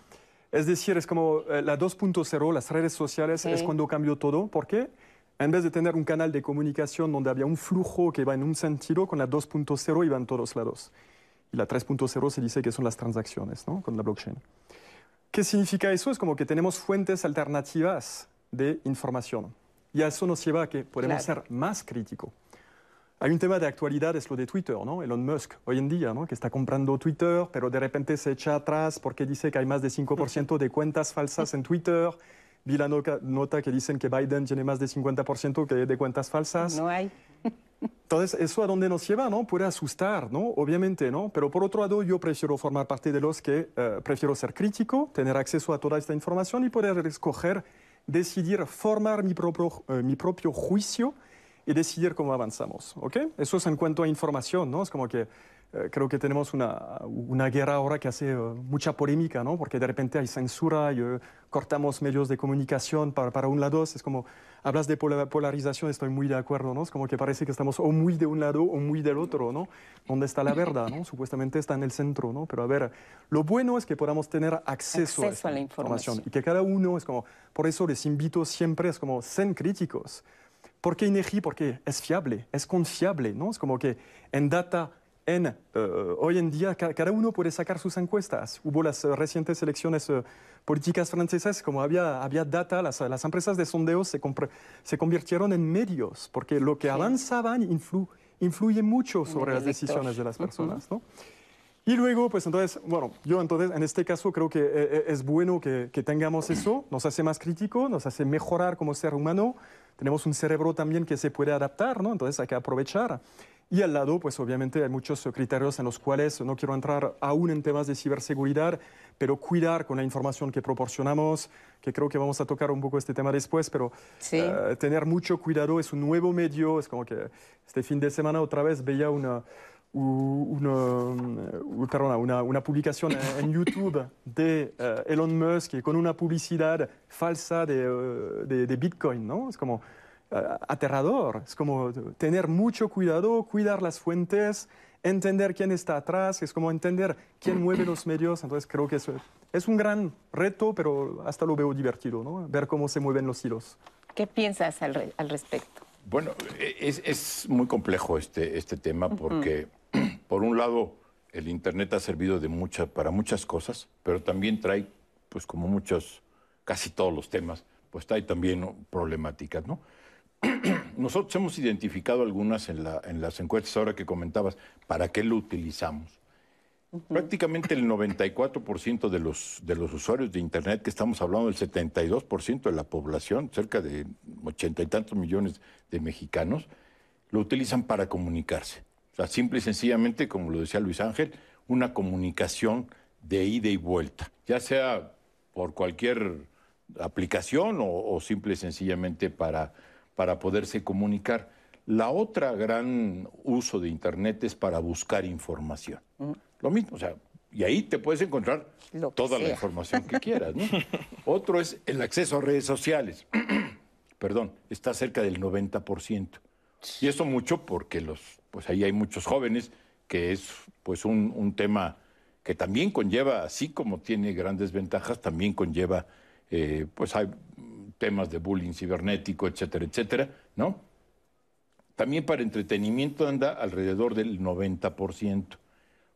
Es decir, es como eh, la 2.0, las redes sociales, es cuando cambió todo. ¿Por qué? En vez de tener un canal de comunicación donde había un flujo que iba en un sentido, con la 2.0 iba en todos lados. Y la 3.0 se dice que son las transacciones, ¿no? Con la blockchain. ¿Qué significa eso? Es como que tenemos fuentes alternativas de información. Y a eso nos lleva a que podemos ser más críticos. Hay un tema de actualidad, es lo de Twitter, ¿no? Elon Musk, hoy en día, ¿no? Que está comprando Twitter, pero de repente se echa atrás porque dice que hay más de 5% de cuentas falsas en Twitter. Vi la nota que dicen que Biden tiene más de 50% que de cuentas falsas. No hay. Entonces, ¿eso a dónde nos lleva? ¿no? Puede asustar, ¿no? Obviamente, ¿no? Pero por otro lado, yo prefiero formar parte de los que eh, prefiero ser crítico, tener acceso a toda esta información y poder escoger decidir, formar mi propio, eh, mi propio juicio y decidir cómo avanzamos. ¿ok? Eso es en cuanto a información, ¿no? Es como que eh, creo que tenemos una, una, guerra ahora que hace eh, mucha polémica, ¿no? porque de repente hay censura y eh, cortamos medios de comunicación para, para, un lado. Es como, hablas de polarización, estoy muy de acuerdo, ¿no? es como que parece que estamos o muy de un lado o muy del otro. ¿no? ¿Dónde está la verdad? ¿no? Supuestamente está en el centro, ¿no? pero a ver, lo bueno es que podamos tener acceso, acceso a, la información. y que cada uno es como, por eso les invito siempre, es como, sean críticos. ¿Por qué INEGI? Porque es fiable, es confiable, ¿no? Es como que en data en, eh, hoy en día cada uno puede sacar sus encuestas. Hubo las eh, recientes elecciones eh, políticas francesas, como había, había data, las, las empresas de sondeos se, se, convirtieron en medios, porque lo que avanzaban influ, influye mucho sobre las decisiones de las personas. ¿no? Y luego, pues entonces, bueno, yo entonces en este caso creo que es bueno que, que tengamos eso, nos hace más crítico, nos hace mejorar como ser humano, tenemos un cerebro también que se puede adaptar, ¿no? Entonces hay que aprovechar. Y al lado, pues obviamente hay muchos criterios en los cuales no quiero entrar aún en temas de ciberseguridad, pero cuidar con la información que proporcionamos, que creo que vamos a tocar un poco este tema después, pero eh, tener mucho cuidado es un nuevo medio, es como que este fin de semana otra vez veía una, una, una, una publicación en YouTube de eh, Elon Musk con una publicidad falsa de, eh, de, de Bitcoin, ¿no? Es como eh, aterrador. Es como tener mucho cuidado, cuidar las fuentes, entender quién está atrás, es como entender quién mueve los medios. Entonces creo que eso es un gran reto, pero hasta lo veo divertido, ¿no? Ver cómo se mueven los hilos. ¿Qué piensas al, al respecto? Bueno, es, es, muy complejo este, este tema porque, por un lado, el Internet ha servido de mucha, para muchas cosas, pero también trae, pues como muchos, casi todos los temas, pues trae también problemáticas, ¿no? Nosotros hemos identificado algunas en, las encuestas ahora que comentabas, ¿para qué lo utilizamos? Prácticamente el 94% de los, de los usuarios de Internet, que estamos hablando del 72% de la población, cerca de ochenta y tantos millones de mexicanos, lo utilizan para comunicarse. O sea, simple y sencillamente, como lo decía Luis Ángel, una comunicación de ida y vuelta, ya sea por cualquier aplicación o, o simple y sencillamente para para poderse comunicar. La otra gran uso de Internet es para buscar información. Lo mismo, o sea, y ahí te puedes encontrar toda la información que quieras. ¿no? Otro es el acceso a redes sociales. Perdón, está cerca del 90%. Y eso mucho porque los, pues ahí hay muchos jóvenes, que es pues un, un tema que también conlleva, así como tiene grandes ventajas, también conlleva, eh, pues hay temas de bullying cibernético, etcétera, etcétera, ¿no? También para entretenimiento anda alrededor del 90%.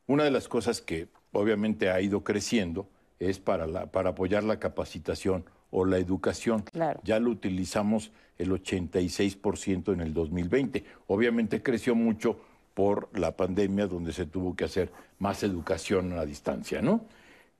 Una de las cosas que obviamente ha ido creciendo es para, para apoyar la capacitación o la educación. Ya lo utilizamos el 86% en el 2020. Obviamente creció mucho por la pandemia donde se tuvo que hacer más educación a distancia, ¿no?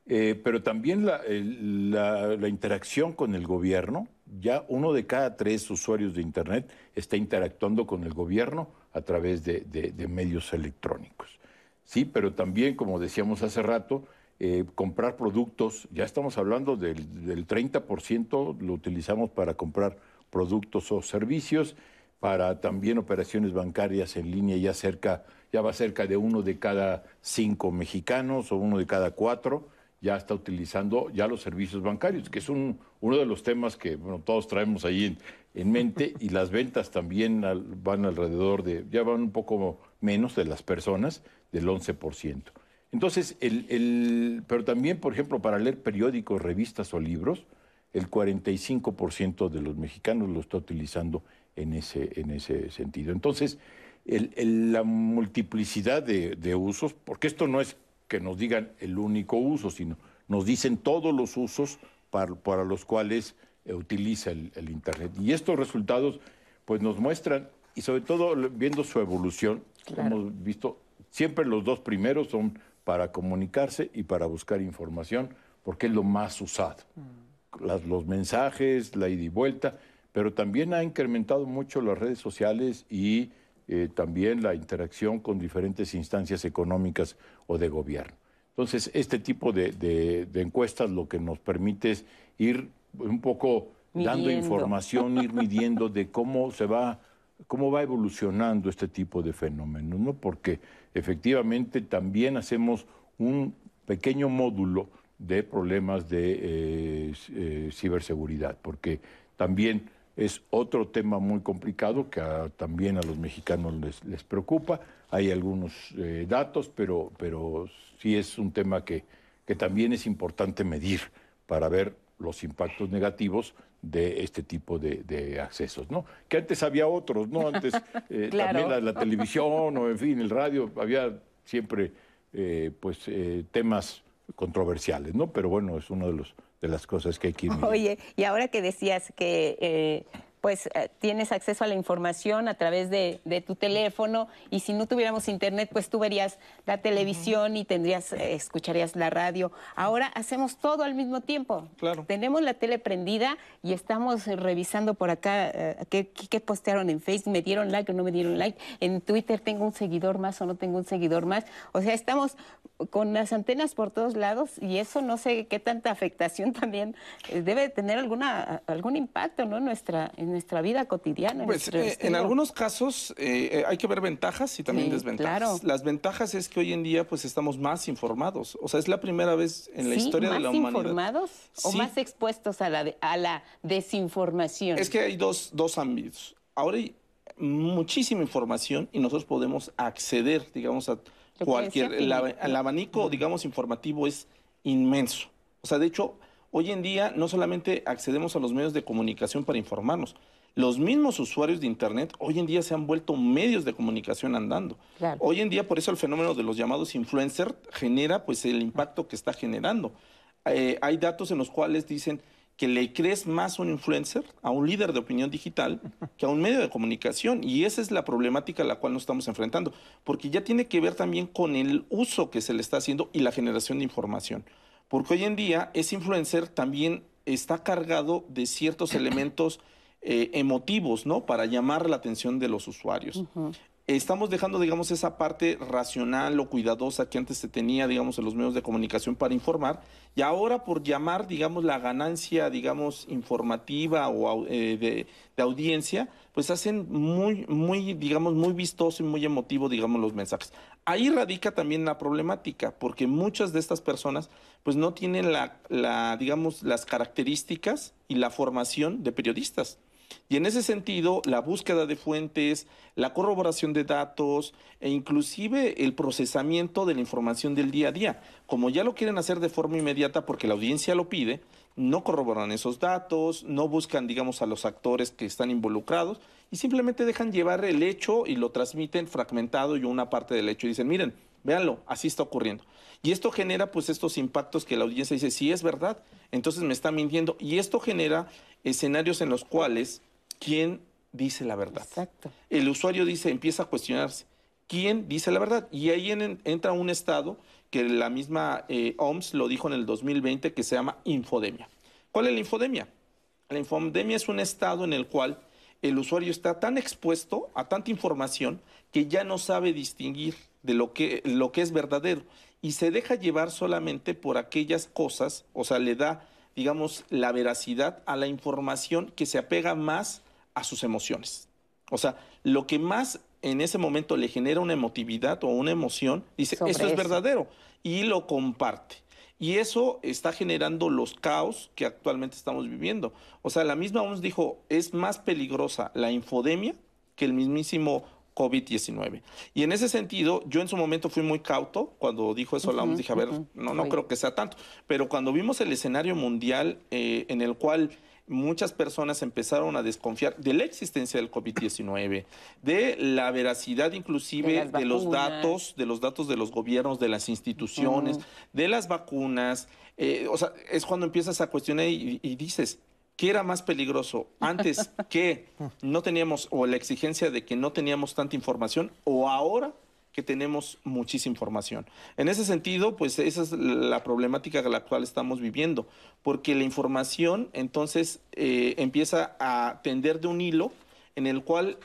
Eh, pero también la, interacción con el gobierno, ya uno de cada tres usuarios de Internet está interactuando con el gobierno a través de, medios electrónicos. Sí, pero también, como decíamos hace rato, eh, comprar productos, ya estamos hablando del, del 30%, lo utilizamos para comprar productos o servicios, para también operaciones bancarias en línea ya cerca, ya va cerca de uno de cada cinco mexicanos o uno de cada cuatro ya está utilizando ya los servicios bancarios, que es un, uno de los temas que bueno, todos traemos ahí en, mente y las ventas también van alrededor de, ya van un poco menos de las personas, del 11%. Entonces, el, el, pero también, por ejemplo, para leer periódicos, revistas o libros, el 45% de los mexicanos lo está utilizando en ese, en ese sentido. Entonces, el, la multiplicidad de, de usos, porque esto no es que nos digan el único uso, sino nos dicen todos los usos para, los cuales eh, utiliza el, Internet. Y estos resultados pues nos muestran, y sobre todo viendo su evolución, hemos visto, siempre los dos primeros son para comunicarse y para buscar información, porque es lo más usado. Mm. los mensajes, la ida y vuelta, pero también ha incrementado mucho las redes sociales y eh, también la interacción con diferentes instancias económicas o de gobierno. Entonces, este tipo de, encuestas lo que nos permite es ir un poco dando información, ir midiendo de cómo se va, cómo va evolucionando este tipo de fenómenos, ¿no? Porque efectivamente también hacemos un pequeño módulo de problemas de eh, eh, ciberseguridad, porque también es otro tema muy complicado que también a los mexicanos les, les preocupa. Hay algunos eh, datos, pero, pero sí es un tema que, que también es importante medir para ver los impactos negativos de este tipo de, accesos, ¿no? Que antes había otros, ¿no? Antes eh, también la, televisión o, en fin, el radio, había siempre, eh, pues, temas controversiales, ¿no? Pero bueno, es uno de los de las cosas que hay que ir Oye, y ahora que decías que eh, pues eh, tienes acceso a la información a través de, tu teléfono y si no tuviéramos internet, pues tú verías la televisión y tendrías, eh, escucharías la radio. Ahora hacemos todo al mismo tiempo. Claro. Tenemos la tele prendida y estamos revisando por acá eh, qué, qué, postearon en Facebook, me dieron like o no me dieron like. En Twitter tengo un seguidor más o no tengo un seguidor más. O sea, estamos con las antenas por todos lados y eso no sé qué tanta afectación también debe tener alguna algún impacto, ¿no? Nuestra nuestra vida cotidiana. Pues eh, en algunos casos eh, eh, hay que ver ventajas y también desventajas. Las ventajas es que hoy en día pues estamos más informados. O sea, es la primera vez en la historia de la humanidad. ¿Más informados o más expuestos a la, a la desinformación? Es que hay dos, dos ámbitos. Ahora hay muchísima información y nosotros podemos acceder, digamos, a cualquier... El, el abanico, digamos, informativo es inmenso. O sea, de hecho, hoy en día no solamente accedemos a los medios de comunicación para informarnos, los mismos usuarios de Internet hoy en día se han vuelto medios de comunicación andando. Hoy en día, por eso el fenómeno de los llamados influencers genera pues el impacto que está generando. Eh, hay datos en los cuales dicen que le crees más a un influencer, a un líder de opinión digital, que a un medio de comunicación. Y esa es la problemática a la cual nos estamos enfrentando, porque ya tiene que ver también con el uso que se le está haciendo y la generación de información. Porque hoy en día ese influencer también está cargado de ciertos elementos eh, emotivos, ¿no? Para llamar la atención de los usuarios. Estamos dejando, digamos, esa parte racional o cuidadosa que antes se tenía, digamos, en los medios de comunicación para informar, y ahora por llamar, digamos, la ganancia, digamos, informativa o eh, de, audiencia, pues hacen muy, muy, digamos, muy vistoso y muy emotivo, digamos, los mensajes. Ahí radica también la problemática, porque muchas de estas personas, pues no tienen la, la digamos, las características y la formación de periodistas. Y en ese sentido, la búsqueda de fuentes, la corroboración de datos e inclusive el procesamiento de la información del día a día, como ya lo quieren hacer de forma inmediata porque la audiencia lo pide, no corroboran esos datos, no buscan, digamos, a los actores que están involucrados y simplemente dejan llevar el hecho y lo transmiten fragmentado y una parte del hecho y dicen, miren, véanlo, así está ocurriendo. Y esto genera pues estos impactos que la audiencia dice, sí es verdad, entonces me está mintiendo. Y esto genera escenarios en los cuales, ¿quién dice la verdad? Exacto. El usuario dice, empieza a cuestionarse, ¿quién dice la verdad? Y ahí entra un estado que la misma eh, OMS lo dijo en el 2020 que se llama infodemia. ¿Cuál es la infodemia? La infodemia es un estado en el cual el usuario está tan expuesto a tanta información que ya no sabe distinguir de lo que, lo que es verdadero y se deja llevar solamente por aquellas cosas, o sea, le da, digamos, la veracidad a la información que se apega más a sus emociones. O sea, lo que más en ese momento le genera una emotividad o una emoción, dice, esto es verdadero, y lo comparte. Y eso está generando los caos que actualmente estamos viviendo. O sea, la misma OMS dijo, es más peligrosa la infodemia que el mismísimo COVID-19. Y en ese sentido, yo en su momento fui muy cauto cuando dijo eso, la OMS, dije, a ver, no, no creo que sea tanto. Pero cuando vimos el escenario mundial eh, en el cual muchas personas empezaron a desconfiar de la existencia del COVID-19, de la veracidad inclusive de, los datos, de los datos de los gobiernos, de las instituciones, de las vacunas. Eh, o sea, es cuando empiezas a cuestionar y, y dices, ¿qué era más peligroso? Antes que no teníamos, o la exigencia de que no teníamos tanta información, o ahora que tenemos muchísima información. En ese sentido, pues esa es la problemática con la cual estamos viviendo, porque la información entonces eh, empieza a tender de un hilo en el cual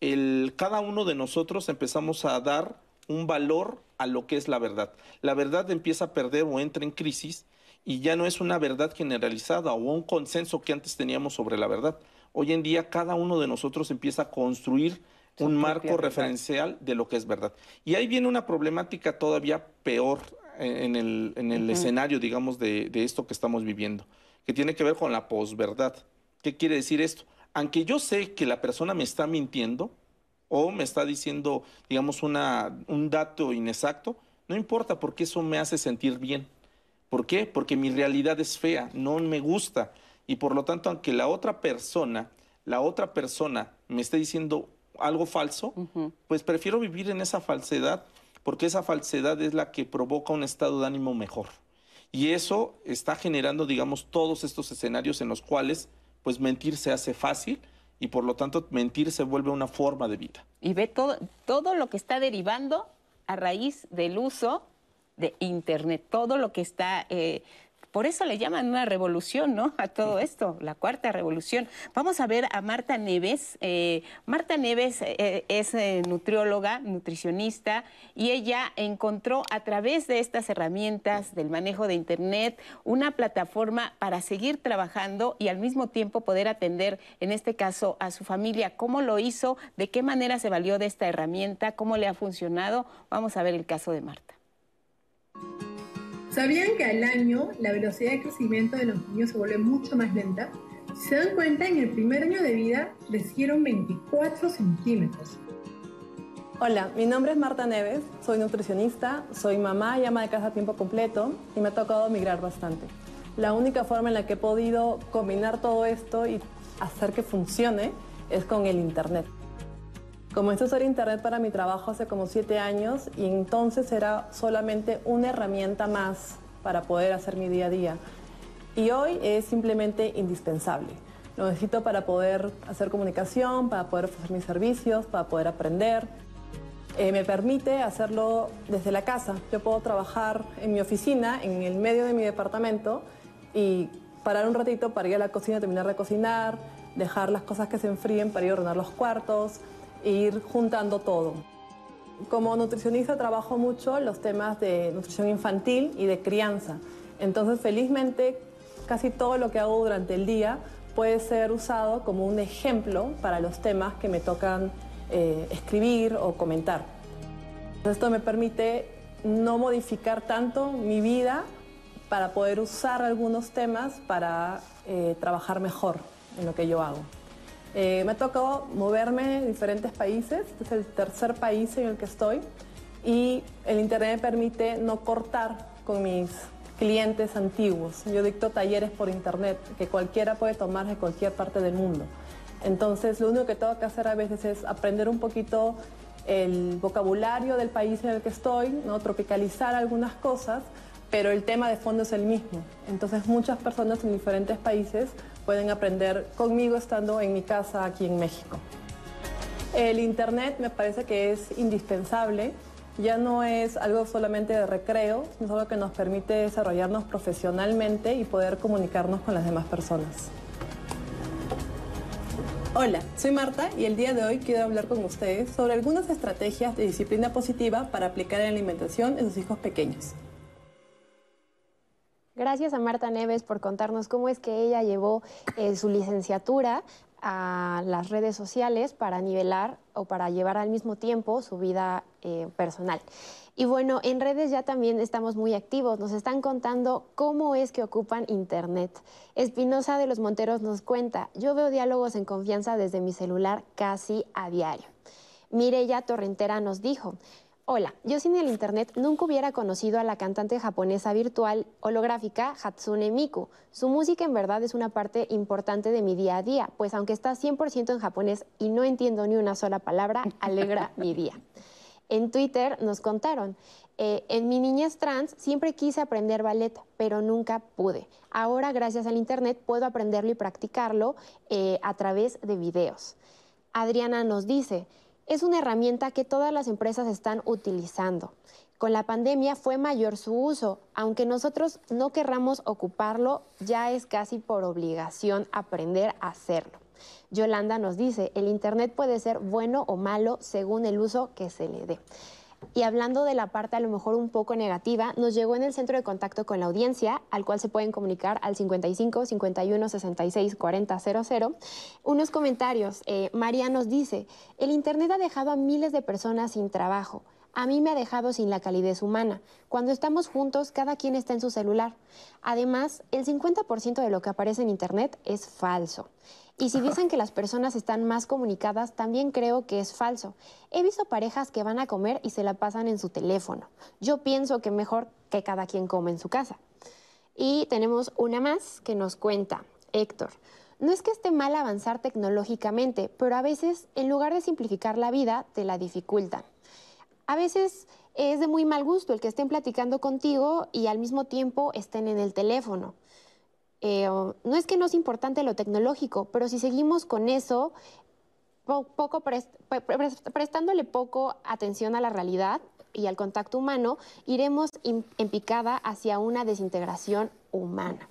el, cada uno de nosotros empezamos a dar un valor a lo que es la verdad. La verdad empieza a perder o entra en crisis y ya no es una verdad generalizada o un consenso que antes teníamos sobre la verdad. Hoy en día cada uno de nosotros empieza a construir un marco referencial de lo que es verdad. Y ahí viene una problemática todavía peor en el, en el escenario, digamos, de, de, esto que estamos viviendo, que tiene que ver con la posverdad. ¿Qué quiere decir esto? Aunque yo sé que la persona me está mintiendo o me está diciendo, digamos, una, un dato inexacto, no importa porque eso me hace sentir bien. ¿Por qué? Porque mi realidad es fea, no me gusta. Y por lo tanto, aunque la otra persona, la otra persona me esté diciendo algo falso, pues prefiero vivir en esa falsedad porque esa falsedad es la que provoca un estado de ánimo mejor. Y eso está generando, digamos, todos estos escenarios en los cuales, pues, mentir se hace fácil y por lo tanto mentir se vuelve una forma de vida. Y ve todo, todo lo que está derivando a raíz del uso de Internet, todo lo que está eh, por eso le llaman una revolución, ¿no? A todo esto, la cuarta revolución. Vamos a ver a Marta Neves. Eh, Marta Neves eh, es eh, nutrióloga, nutricionista, y ella encontró a través de estas herramientas del manejo de Internet una plataforma para seguir trabajando y al mismo tiempo poder atender, en este caso, a su familia. ¿Cómo lo hizo? ¿De qué manera se valió de esta herramienta? ¿Cómo le ha funcionado? Vamos a ver el caso de Marta. ¿Sabían que al año la velocidad de crecimiento de los niños se vuelve mucho más lenta? Si se dan cuenta, en el primer año de vida crecieron 24 centímetros. Hola, mi nombre es Marta Neves, soy nutricionista, soy mamá y ama de casa a tiempo completo y me ha tocado migrar bastante. La única forma en la que he podido combinar todo esto y hacer que funcione es con el Internet. Comencé a usar Internet para mi trabajo hace como siete años y entonces era solamente una herramienta más para poder hacer mi día a día. Y hoy es simplemente indispensable. Lo necesito para poder hacer comunicación, para poder ofrecer mis servicios, para poder aprender. Eh, me permite hacerlo desde la casa. Yo puedo trabajar en mi oficina, en el medio de mi departamento y parar un ratito para ir a la cocina, terminar de cocinar, dejar las cosas que se enfríen para ir a ordenar los cuartos, ir juntando todo. Como nutricionista trabajo mucho los temas de nutrición infantil y de crianza. Entonces, felizmente, casi todo lo que hago durante el día puede ser usado como un ejemplo para los temas que me tocan eh, escribir o comentar. Esto me permite no modificar tanto mi vida para poder usar algunos temas para eh, trabajar mejor en lo que yo hago. Eh, me ha tocado moverme en diferentes países, este es el tercer país en el que estoy y el Internet me permite no cortar con mis clientes antiguos. Yo dicto talleres por Internet que cualquiera puede tomar de cualquier parte del mundo. Entonces, lo único que tengo que hacer a veces es aprender un poquito el vocabulario del país en el que estoy, ¿no? tropicalizar algunas cosas, pero el tema de fondo es el mismo. Entonces, muchas personas en diferentes países pueden aprender conmigo estando en mi casa aquí en México. El Internet me parece que es indispensable, ya no es algo solamente de recreo, sino algo que nos permite desarrollarnos profesionalmente y poder comunicarnos con las demás personas. Hola, soy Marta y el día de hoy quiero hablar con ustedes sobre algunas estrategias de disciplina positiva para aplicar en la alimentación en sus hijos pequeños. Gracias a Marta Neves por contarnos cómo es que ella llevó eh, su licenciatura a las redes sociales para nivelar o para llevar al mismo tiempo su vida eh, personal. Y bueno, en redes ya también estamos muy activos. Nos están contando cómo es que ocupan Internet. Espinosa de los Monteros nos cuenta, yo veo diálogos en confianza desde mi celular casi a diario. Mireya Torrentera nos dijo, Hola, yo sin el internet nunca hubiera conocido a la cantante japonesa virtual holográfica Hatsune Miku. Su música en verdad es una parte importante de mi día a día, pues aunque está 100% en japonés y no entiendo ni una sola palabra, alegra mi día. En Twitter nos contaron, eh, en mi niñez trans siempre quise aprender ballet, pero nunca pude. Ahora, gracias al Internet, puedo aprenderlo y practicarlo eh, a través de videos. Adriana nos dice, es una herramienta que todas las empresas están utilizando. Con la pandemia fue mayor su uso, aunque nosotros no querramos ocuparlo, ya es casi por obligación aprender a hacerlo. Yolanda nos dice, el Internet puede ser bueno o malo según el uso que se le dé. Y hablando de la parte a lo mejor un poco negativa, nos llegó en el centro de contacto con la audiencia, al cual se pueden comunicar al 55 51 66 40 00, unos comentarios. Eh, María nos dice, el Internet ha dejado a miles de personas sin trabajo. A mí me ha dejado sin la calidez humana. Cuando estamos juntos, cada quien está en su celular. Además, el 50% de lo que aparece en Internet es falso. Y si dicen que las personas están más comunicadas, también creo que es falso. He visto parejas que van a comer y se la pasan en su teléfono. Yo pienso que mejor que cada quien come en su casa. Y tenemos una más que nos cuenta Héctor. No es que esté mal avanzar tecnológicamente, pero a veces, en lugar de simplificar la vida, te la dificultan. A veces es de muy mal gusto el que estén platicando contigo y al mismo tiempo estén en el teléfono. Eh, no es que no es importante lo tecnológico, pero si seguimos con eso, poco prestándole poco atención a la realidad y al contacto humano, iremos en picada hacia una desintegración humana.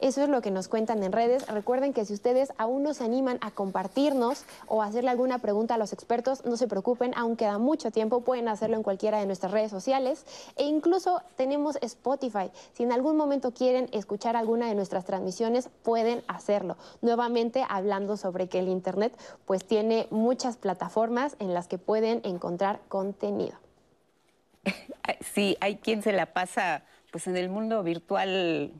Eso es lo que nos cuentan en redes. Recuerden que si ustedes aún no se animan a compartirnos o hacerle alguna pregunta a los expertos, no se preocupen, aún queda mucho tiempo, pueden hacerlo en cualquiera de nuestras redes sociales e incluso tenemos Spotify. Si en algún momento quieren escuchar alguna de nuestras transmisiones, pueden hacerlo. Nuevamente hablando sobre que el Internet pues tiene muchas plataformas en las que pueden encontrar contenido. Sí, hay quien se la pasa pues en el mundo virtual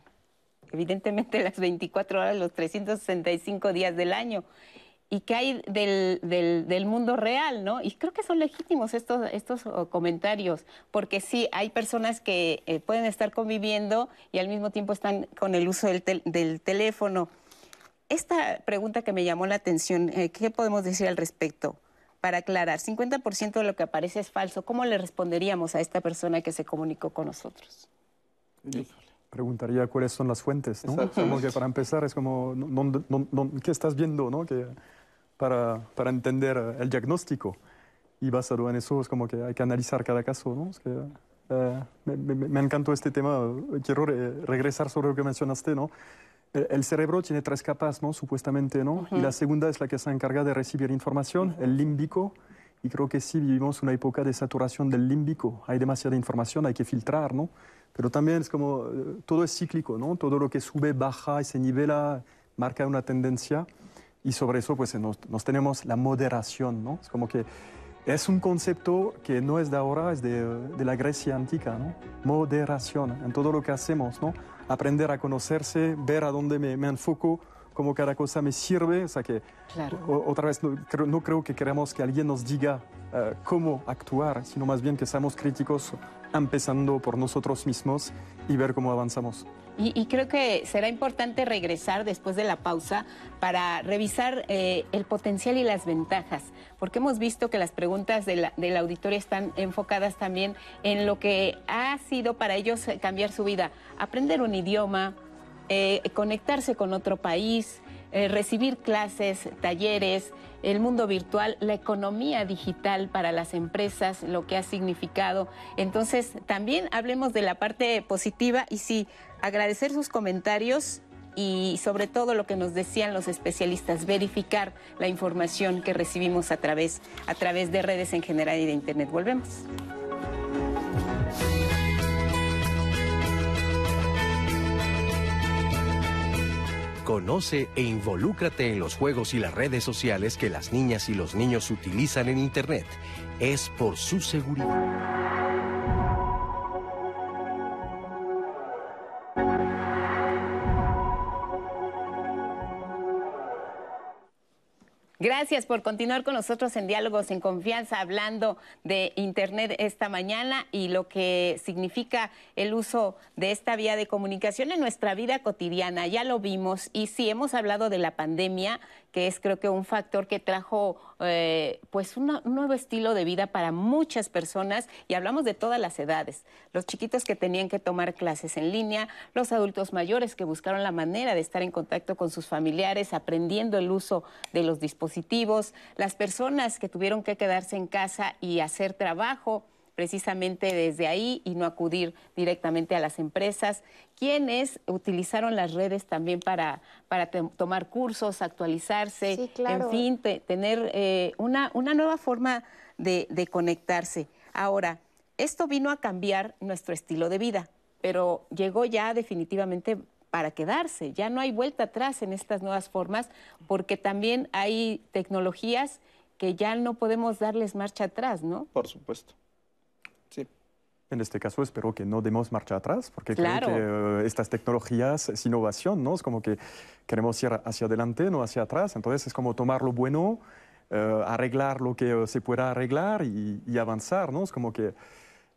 evidentemente las 24 horas, los 365 días del año. ¿Y qué hay del, del, mundo real, no? Y creo que son legítimos estos, estos oh, comentarios, porque sí, hay personas que eh, pueden estar conviviendo y al mismo tiempo están con el uso del, del teléfono. Esta pregunta que me llamó la atención, eh, ¿qué podemos decir al respecto? Para aclarar, 50% de lo que aparece es falso. ¿Cómo le responderíamos a esta persona que se comunicó con nosotros? Preguntaría cuáles son las fuentes, ¿no? Como que para empezar es como, ¿qué estás viendo, no? Que para, para, entender el diagnóstico. Y basado en eso es como que hay que analizar cada caso, ¿no? Es que, eh, me, me, encantó este tema. Quiero regresar sobre lo que mencionaste, ¿no? El, cerebro tiene tres capas, ¿no? Supuestamente, ¿no? Y la segunda es la que se encarga de recibir información, el límbico. Y creo que sí vivimos una época de saturación del límbico. Hay demasiada información, hay que filtrar, ¿no? Pero también es como, eh, todo es cíclico, ¿no? Todo lo que sube, baja y se nivela marca una tendencia y sobre eso pues nos, tenemos la moderación, ¿no? Es como que es un concepto que no es de ahora, es de, de, la Grecia antigua, ¿no? Moderación en todo lo que hacemos, ¿no? Aprender a conocerse, ver a dónde me, me enfoco, cómo cada cosa me sirve. O sea que, otra vez, no creo, no creo, que queramos que alguien nos diga eh, cómo actuar, sino más bien que seamos críticos empezando por nosotros mismos y ver cómo avanzamos. Y, creo que será importante regresar después de la pausa para revisar eh, el potencial y las ventajas, porque hemos visto que las preguntas de la, del auditorio están enfocadas también en lo que ha sido para ellos cambiar su vida, aprender un idioma, eh, conectarse con otro país, eh, recibir clases, talleres, el mundo virtual, la economía digital para las empresas, lo que ha significado. Entonces, también hablemos de la parte positiva y sí, agradecer sus comentarios y sobre todo lo que nos decían los especialistas, verificar la información que recibimos a través, a través de redes en general y de Internet. Volvemos. Conoce e involúcrate en los juegos y las redes sociales que las niñas y los niños utilizan en Internet. Es por su seguridad. Gracias por continuar con nosotros en Diálogos en Confianza, hablando de Internet esta mañana y lo que significa el uso de esta vía de comunicación en nuestra vida cotidiana. Ya lo vimos y sí hemos hablado de la pandemia que es creo que un factor que trajo eh, pues un nuevo estilo de vida para muchas personas y hablamos de todas las edades. Los chiquitos que tenían que tomar clases en línea, los adultos mayores que buscaron la manera de estar en contacto con sus familiares, aprendiendo el uso de los dispositivos, las personas que tuvieron que quedarse en casa y hacer trabajo precisamente desde ahí y no acudir directamente a las empresas, quienes utilizaron las redes también para, para tomar cursos, actualizarse, en fin, tener eh, una, una nueva forma de, conectarse. Ahora, esto vino a cambiar nuestro estilo de vida, pero llegó ya definitivamente para quedarse. Ya no hay vuelta atrás en estas nuevas formas porque también hay tecnologías que ya no podemos darles marcha atrás, ¿no? Por supuesto. En este caso espero que no demos marcha atrás, porque creo que eh, estas tecnologías es innovación, ¿no? Es como que queremos ir hacia adelante, no hacia atrás. Entonces es como tomar lo bueno, eh, arreglar lo que se pueda arreglar y, y, avanzar, ¿no? Es como que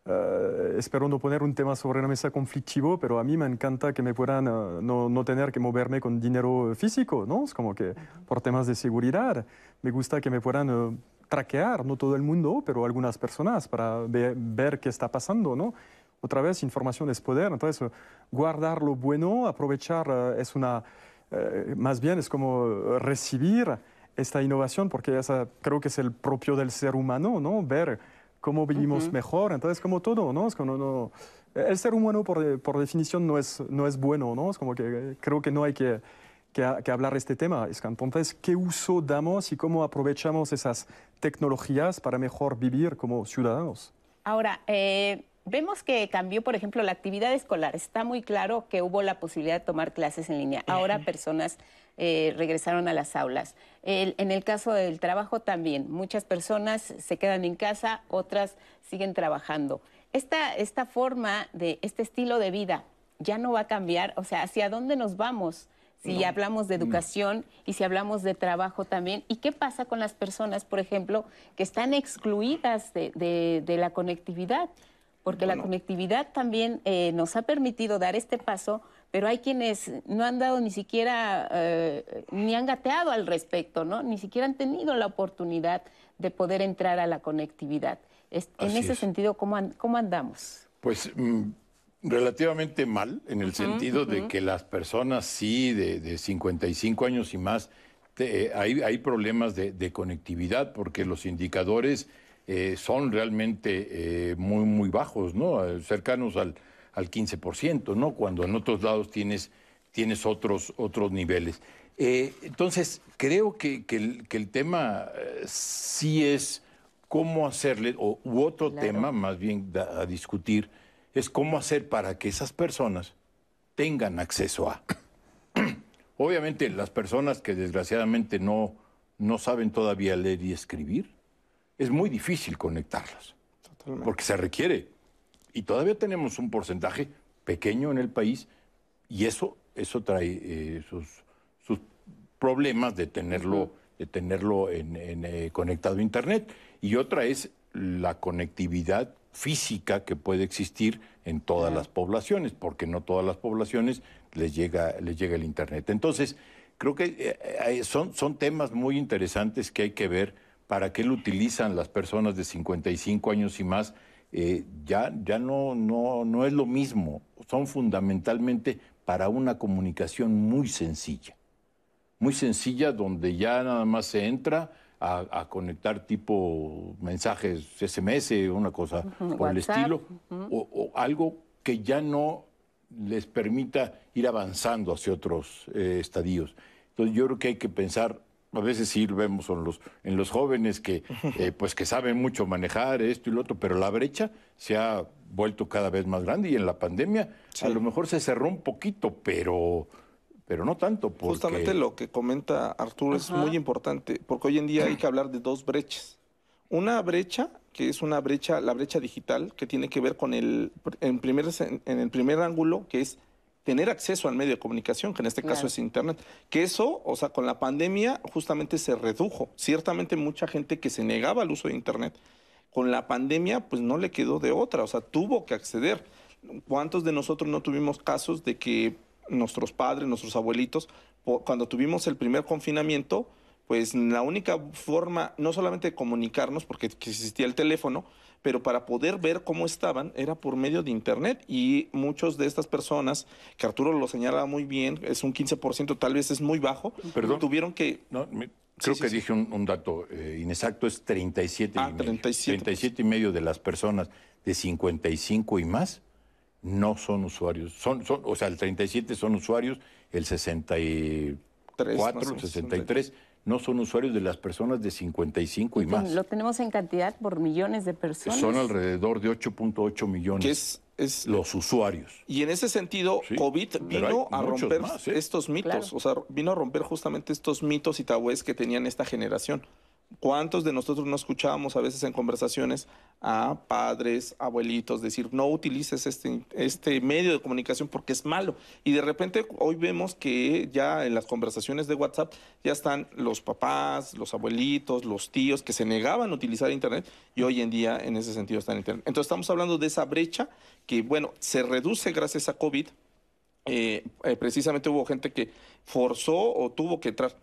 Uh, espero no poner un tema sobre la mesa conflictivo, pero a mí me encanta que me puedan uh, no, no, tener que moverme con dinero físico, ¿no? Es como que por temas de seguridad me gusta que me puedan uh, traquear, no todo el mundo, pero algunas personas para ver, ver qué está pasando, ¿no? Otra vez, información es poder, entonces guardar lo bueno, aprovechar es una, más bien es como recibir esta innovación, porque esa creo que es el propio del ser humano, ¿no? Ver cómo vivimos mejor. Entonces, como todo, ¿no? Es como no, el ser humano, por, por, definición, no es, no es bueno, ¿no? Es como que creo que no hay que, que, que hablar de este tema. Es que, entonces, ¿qué uso damos y cómo aprovechamos esas tecnologías para mejor vivir como ciudadanos? Ahora, eh, vemos que cambió, por ejemplo, la actividad escolar. Está muy claro que hubo la posibilidad de tomar clases en línea. Ahora personas eh, regresaron a las aulas. en el caso del trabajo también, muchas personas se quedan en casa, otras siguen trabajando. Esta, esta forma de, este estilo de vida ya no va a cambiar, o sea, ¿hacia dónde nos vamos? Si hablamos de educación y si hablamos de trabajo también. ¿Y qué pasa con las personas, por ejemplo, que están excluidas de la conectividad? porque la conectividad también eh, nos ha permitido dar este paso, pero hay quienes no han dado ni siquiera, eh, ni han gateado al respecto, ¿no? Ni siquiera han tenido la oportunidad de poder entrar a la conectividad. en ese sentido, ¿cómo, ¿cómo, andamos? Pues mm, relativamente mal, en el sentido de que las personas sí de, de 55 años y más, hay, hay, problemas de, de conectividad porque los indicadores eh, son realmente eh, muy, muy bajos, ¿no? Eh, cercanos al, al 15%, ¿no? Cuando en otros lados tienes, tienes otros, otros niveles. entonces, creo que, que, el, tema sí es cómo hacerle, o, u otro tema más bien a discutir, es cómo hacer para que esas personas tengan acceso a. Obviamente, las personas que desgraciadamente no, no saben todavía leer y escribir, es muy difícil conectarlas. Porque se requiere. Y todavía tenemos un porcentaje pequeño en el país y eso, eso trae eh, sus, sus, problemas de tenerlo, de tenerlo en, eh, conectado a Internet. Y otra es la conectividad física que puede existir en todas las poblaciones, porque no todas las poblaciones les llega, les llega el Internet. Entonces, creo que eh, son, son temas muy interesantes que hay que ver para qué lo utilizan las personas de 55 años y más, eh, ya, ya no, no, no es lo mismo. Son fundamentalmente para una comunicación muy sencilla. Muy sencilla, donde ya nada más se entra a, conectar tipo mensajes SMS, una cosa por el estilo, o, algo que ya no les permita ir avanzando hacia otros eh, estadios. Entonces yo creo que hay que pensar a veces sí vemos en los, en los jóvenes que, eh, pues que saben mucho manejar esto y lo otro, pero la brecha se ha vuelto cada vez más grande y en la pandemia a lo mejor se cerró un poquito, pero, pero no tanto. Justamente lo que comenta Arturo es muy importante, porque hoy en día hay que hablar de dos brechas. Una brecha que es una brecha, la brecha digital, que tiene que ver con el, en, primer, en el primer ángulo, que es tener acceso al medio de comunicación, que en este caso es Internet. Que eso, o sea, con la pandemia justamente se redujo. Ciertamente mucha gente que se negaba al uso de Internet, con la pandemia pues no le quedó de otra, o sea, tuvo que acceder. ¿Cuántos de nosotros no tuvimos casos de que nuestros padres, nuestros abuelitos, cuando tuvimos el primer confinamiento, pues la única forma, no solamente de comunicarnos, porque existía el teléfono, pero para poder ver cómo estaban era por medio de Internet y muchos de estas personas, que Arturo lo señala muy bien, es un 15%, tal vez es muy bajo, Perdón. tuvieron que... No, creo que dije un, dato eh, inexacto, es 37 ah, y 37. 37 y medio de las personas de 55 y más no son usuarios. Son, son, o sea, el 37 son usuarios, el 64, el 63 no son usuarios de las personas de 55 y más. Lo tenemos en cantidad por millones de personas. Son alrededor de 8.8 millones es, los usuarios. Y en ese sentido, COVID vino a romper ¿eh? estos mitos, o sea, vino a romper justamente estos mitos y tabúes que tenían esta generación. ¿Cuántos de nosotros no escuchábamos a veces en conversaciones a padres, abuelitos decir, no utilices este, este medio de comunicación porque es malo? Y de repente hoy vemos que ya en las conversaciones de WhatsApp ya están los papás, los abuelitos, los tíos que se negaban a utilizar Internet y hoy en día en ese sentido están Internet. Entonces estamos hablando de esa brecha que, bueno, se reduce gracias a COVID. Eh, eh, precisamente hubo gente que forzó o tuvo que entrar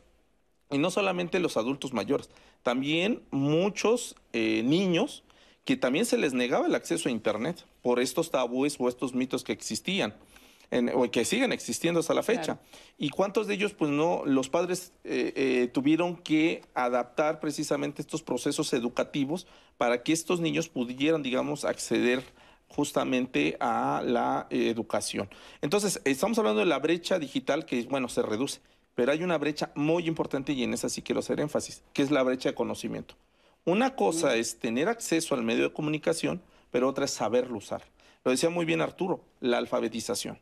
y no solamente los adultos mayores, también muchos eh, niños que también se les negaba el acceso a Internet por estos tabúes o estos mitos que existían. o que siguen existiendo hasta la fecha. ¿Y cuántos de ellos, pues no, los padres eh, eh, tuvieron que adaptar precisamente estos procesos educativos para que estos niños pudieran, digamos, acceder justamente a la educación? Entonces, estamos hablando de la brecha digital que, bueno, se reduce. Pero hay una brecha muy importante y en esa sí quiero hacer énfasis, que es la brecha de conocimiento. Una cosa es tener acceso al medio de comunicación, pero otra es saberlo usar. Lo decía muy bien Arturo, la alfabetización.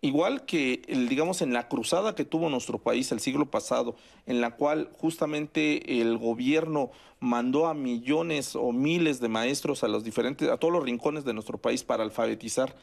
Igual que, digamos, en la cruzada que tuvo nuestro país el siglo pasado, en la cual justamente el gobierno mandó a millones o miles de maestros a los diferentes, a todos los rincones de nuestro país para alfabetizar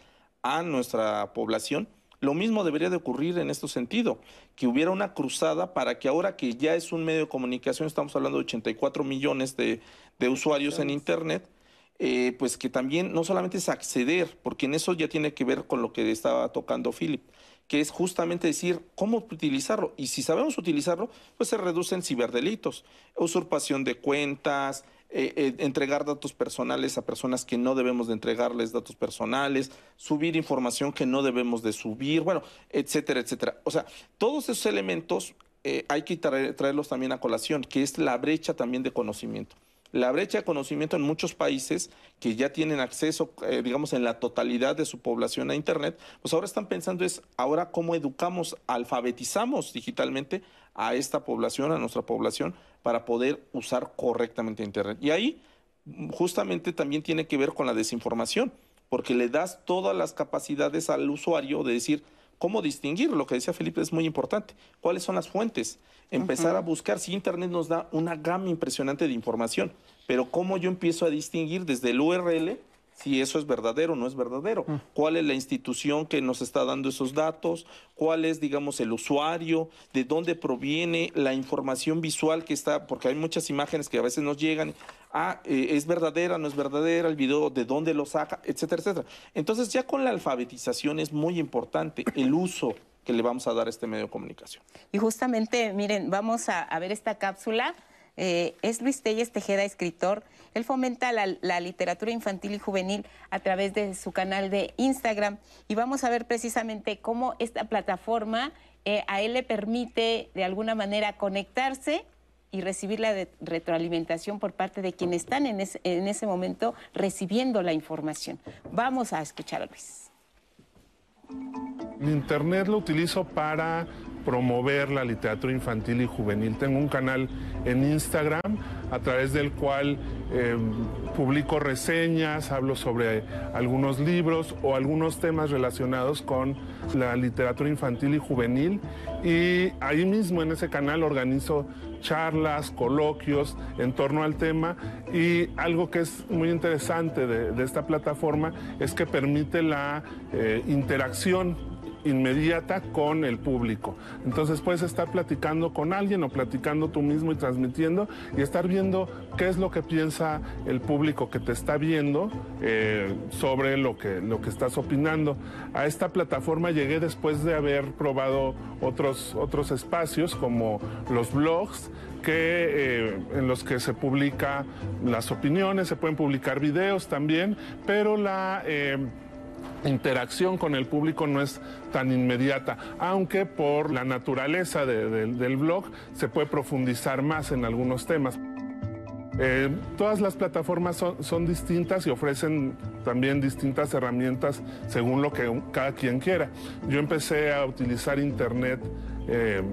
a nuestra población, lo mismo debería de ocurrir en este sentido, que hubiera una cruzada para que ahora que ya es un medio de comunicación, estamos hablando de 84 millones de, usuarios en Internet, eh, pues que también no solamente es acceder, porque en eso ya tiene que ver con lo que estaba tocando Philip, que es justamente decir cómo utilizarlo. Y si sabemos utilizarlo, pues se reducen ciberdelitos, usurpación de cuentas, eh, eh, entregar datos personales a personas que no debemos de entregarles datos personales, subir información que no debemos de subir, bueno, etcétera, etcétera. O sea, todos esos elementos eh, hay que traerlos también a colación, que es la brecha también de conocimiento. La brecha de conocimiento en muchos países que ya tienen acceso, digamos, en la totalidad de su población a Internet, pues ahora están pensando es ahora cómo educamos, alfabetizamos digitalmente a esta población, a nuestra población, para poder usar correctamente Internet. Y ahí justamente también tiene que ver con la desinformación, porque le das todas las capacidades al usuario de decir cómo distinguir, lo que decía Felipe es muy importante, cuáles son las fuentes, empezar a buscar, si Internet nos da una gama impresionante de información, pero cómo yo empiezo a distinguir desde el URL si eso es verdadero o no es verdadero. Mm. ¿Cuál es la institución que nos está dando esos datos? ¿Cuál es, digamos, el usuario? ¿De dónde proviene la información visual que está? Porque hay muchas imágenes que a veces nos llegan. Ah, eh, es verdadera, no es verdadera, el video, de dónde lo saca, etcétera, etcétera. Entonces, ya con la alfabetización es muy importante el uso que le vamos a dar a este medio de comunicación. Y justamente, miren, vamos a, ver esta cápsula. Eh, es Luis Telles Tejeda, escritor él fomenta la, literatura infantil y juvenil a través de su canal de Instagram y vamos a ver precisamente cómo esta plataforma eh, a él le permite de alguna manera conectarse y recibir la retroalimentación por parte de quienes están en, ese momento recibiendo la información. Vamos a escuchar a Luis. Internet lo utilizo para promover la literatura infantil y juvenil. Tengo un canal en Instagram a través del cual em, publico reseñas, hablo sobre algunos libros o algunos temas relacionados con la literatura infantil y juvenil. Y ahí mismo en ese canal organizo charlas, coloquios en torno al tema y algo que es muy interesante de, esta plataforma es que permite la eh, interacción inmediata con el público. Entonces puedes estar platicando con alguien o platicando tú mismo y transmitiendo y estar viendo qué es lo que piensa el público que te está viendo eh, sobre lo que, lo que estás opinando. A esta plataforma llegué después de haber probado otros, otros espacios como los blogs que, eh, en los que se publica las opiniones, se pueden publicar videos también, pero la... Eh, interacción con el público no es tan inmediata, aunque por la naturaleza del blog se puede profundizar más en algunos temas. Eh, todas las plataformas son, distintas y ofrecen también distintas herramientas según lo que cada quien quiera. Yo empecé a utilizar Internet eh,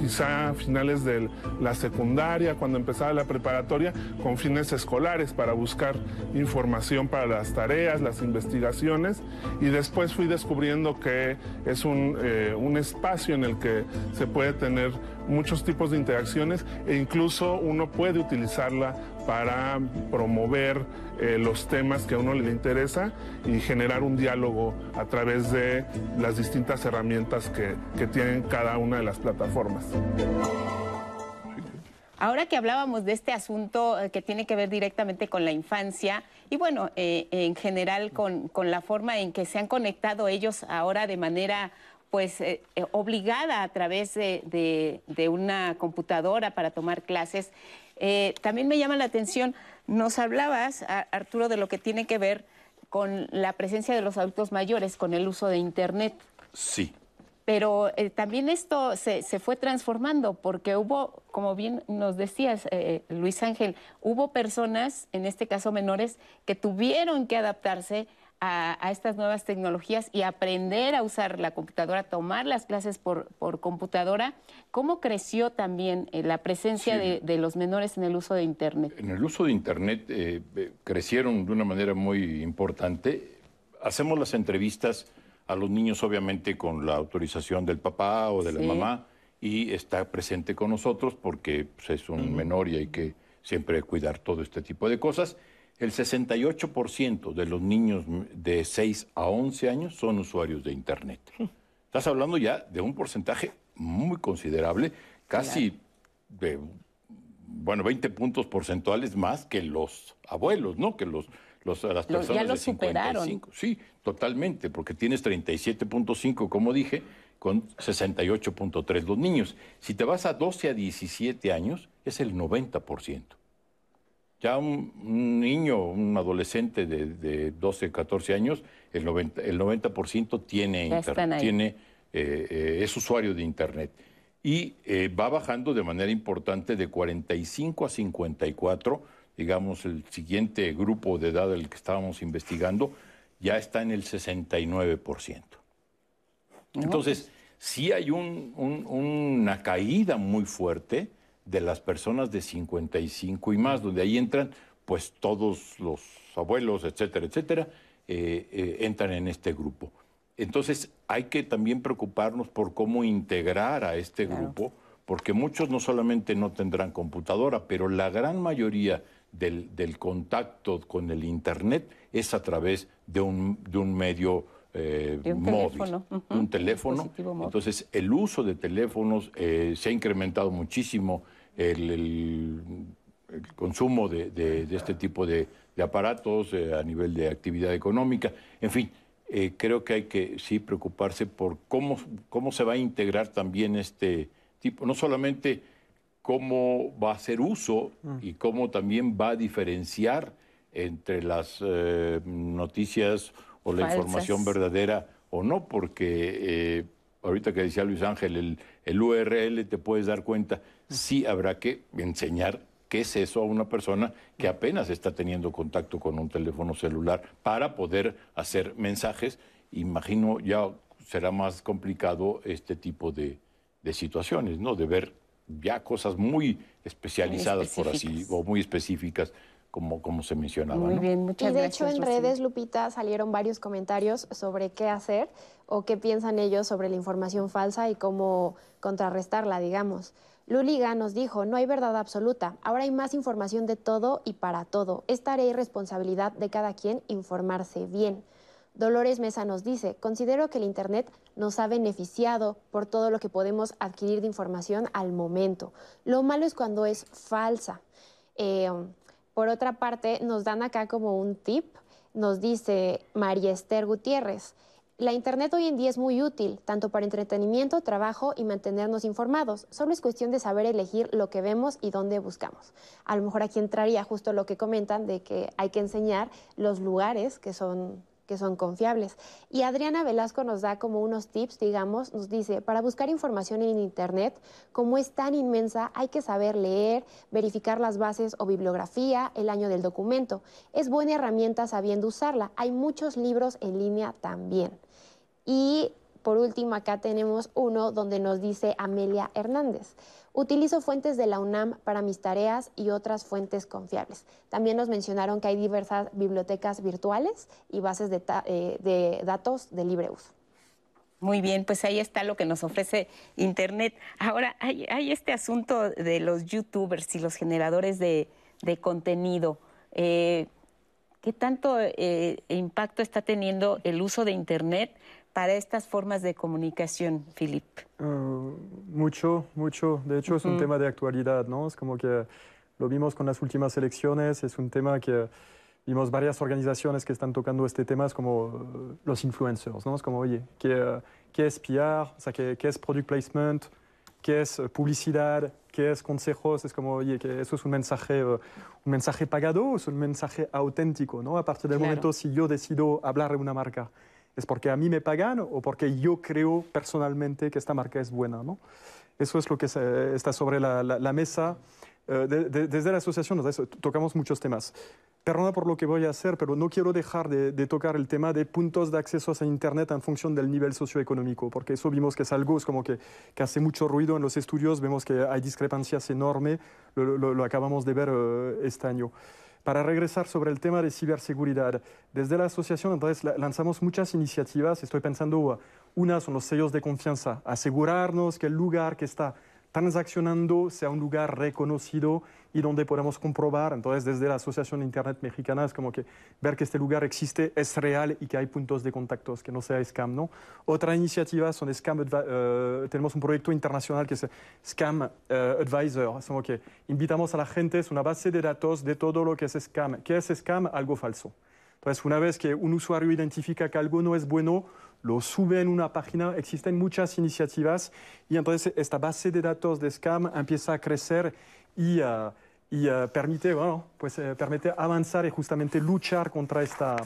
quizá a finales de la secundaria, cuando empezaba la preparatoria, con fines escolares para buscar información para las tareas, las investigaciones, y después fui descubriendo que es un, eh, un espacio en el que se puede tener muchos tipos de interacciones e incluso uno puede utilizarla para promover eh, los temas que a uno le interesa y generar un diálogo a través de las distintas herramientas que, que tienen cada una de las plataformas. Ahora que hablábamos de este asunto eh, que tiene que ver directamente con la infancia y bueno, eh, en general con, con, la forma en que se han conectado ellos ahora de manera pues eh, eh, obligada a través de, una computadora para tomar clases. Eh, también me llama la atención, nos hablabas, Arturo, de lo que tiene que ver con la presencia de los adultos mayores, con el uso de Internet. Sí. Pero también esto se, se, fue transformando porque hubo, como bien nos decías, Luis Ángel, hubo personas, en este caso menores, que tuvieron que adaptarse a, estas nuevas tecnologías y aprender a usar la computadora, tomar las clases por, por computadora, ¿cómo creció también eh, la presencia de, los menores en el uso de Internet? En el uso de Internet eh, eh, crecieron de una manera muy importante. Hacemos las entrevistas a los niños, obviamente, con la autorización del papá o de la mamá, y está presente con nosotros porque pues, es un menor y hay que siempre cuidar todo este tipo de cosas. El 68% de los niños de 6 a 11 años son usuarios de Internet. Estás hablando ya de un porcentaje muy considerable, casi de, bueno, 20 puntos porcentuales más que los abuelos, ¿no? Que los, los las personas de 55. Sí, totalmente, porque tienes 37.5, como dije, con 68.3 los niños. Si te vas a 12 a 17 años, es el 90%. Ya un, niño, un adolescente de, 12, 14 años, el 90%, el 90 tiene, internet, tiene eh, eh, es usuario de Internet. Y eh, va bajando de manera importante de 45 a 54, digamos, el siguiente grupo de edad del que estábamos investigando, ya está en el 69%. Entonces, sí hay una caída muy fuerte de las personas de 55 y más, donde ahí entran pues todos los abuelos, etcétera, etcétera, eh, eh, entran en este grupo. Entonces hay que también preocuparnos por cómo integrar a este grupo, porque muchos no solamente no tendrán computadora, pero la gran mayoría del, contacto con el Internet es a través de un, de un medio eh, móvil, un teléfono. Entonces, el uso de teléfonos se ha incrementado muchísimo el, consumo de, este tipo de, aparatos eh, a nivel de actividad económica. En fin, eh, creo que hay que sí preocuparse por cómo, cómo se va a integrar también este tipo, no solamente cómo va a hacer uso mm. y cómo también va a diferenciar entre las eh, noticias o la información verdadera o no, porque ahorita que decía Luis Ángel, el, el URL te puedes dar cuenta sí habrá que enseñar qué es eso a una persona que apenas está teniendo contacto con un teléfono celular para poder hacer mensajes. Imagino ya será más complicado este tipo de, situaciones, ¿no? De ver ya cosas muy especializadas, por así, o muy específicas, como, como se mencionaba. Muy bien, muchas y de hecho en redes, Lupita, salieron varios comentarios sobre qué hacer o qué piensan ellos sobre la información falsa y cómo contrarrestarla, digamos. Luliga nos dijo, no hay verdad absoluta, ahora hay más información de todo y para todo. Es tarea y responsabilidad de cada quien informarse bien. Dolores Mesa nos dice, considero que el Internet nos ha beneficiado por todo lo que podemos adquirir de información al momento. Lo malo es cuando es falsa. Eh, por otra parte, nos dan acá como un tip, nos dice María Esther Gutiérrez. La Internet hoy en día es muy útil, tanto para entretenimiento, trabajo y mantenernos informados. Solo es cuestión de saber elegir lo que vemos y dónde buscamos. A lo mejor aquí entraría justo lo que comentan de que hay que enseñar los lugares que son que son confiables. Y Adriana Velasco nos da como unos tips, digamos, nos dice, para buscar información en Internet, como es tan inmensa, hay que saber leer, verificar las bases o bibliografía, el año del documento. Es buena herramienta sabiendo usarla. Hay muchos libros en línea también. Y Por último, acá tenemos uno donde nos dice Amelia Hernández. Utilizo fuentes de la UNAM para mis tareas y otras fuentes confiables. También nos mencionaron que hay diversas bibliotecas virtuales y bases de, eh, datos de libre uso. Muy bien, pues ahí está lo que nos ofrece Internet. Ahora, hay, este asunto de los youtubers y los generadores de, contenido. Eh, ¿Qué tanto eh, impacto está teniendo el uso de Internet para estas formas de comunicación, Filip? Uh, mucho, mucho. De hecho, es un tema de actualidad, ¿no? Es como que lo vimos con las últimas elecciones, es un tema que vimos varias organizaciones que están tocando este tema, es como uh, los influencers, ¿no? Es como, oye, ¿qué, qué es PR? O sea, ¿qué, ¿qué, es product placement? ¿Qué es uh, publicidad? ¿Qué es consejos? Es como, oye, que eso es un mensaje, un mensaje pagado o es un mensaje auténtico, ¿no? A partir del momento, si yo decido hablar de una marca, ¿Es porque a mí me pagan o porque yo creo personalmente que esta marca es buena? ¿no? Eso es lo que está sobre la, la, mesa. Eh, desde la asociación tocamos muchos temas. Perdona por lo que voy a hacer, pero no quiero dejar de, tocar el tema de puntos de acceso a Internet en función del nivel socioeconómico, porque eso vimos que es algo es como que, que, hace mucho ruido en los estudios, vemos que hay discrepancias enormes, lo, lo, acabamos de ver eh, este año. Para regresar sobre el tema de ciberseguridad, desde la asociación entonces lanzamos muchas iniciativas. Estoy pensando, una son los sellos de confianza, asegurarnos que el lugar que está transaccionando sea un lugar reconocido y donde podemos comprobar. Entonces, desde la Asociación Internet Mexicana es como que ver que este lugar existe, es real y que hay puntos de contactos, que no sea scam. ¿no? Otra iniciativa son Scam uh, tenemos un proyecto internacional que es Scam uh, Advisor. Es como que invitamos a la gente, es una base de datos de todo lo que es scam. ¿Qué es scam? Algo falso. Entonces, una vez que un usuario identifica que algo no es bueno, lo sube en una página, existen muchas iniciativas y entonces esta base de datos de Scam empieza a crecer y, uh, y uh, permite, bueno, pues, uh, permite avanzar y justamente luchar contra esta,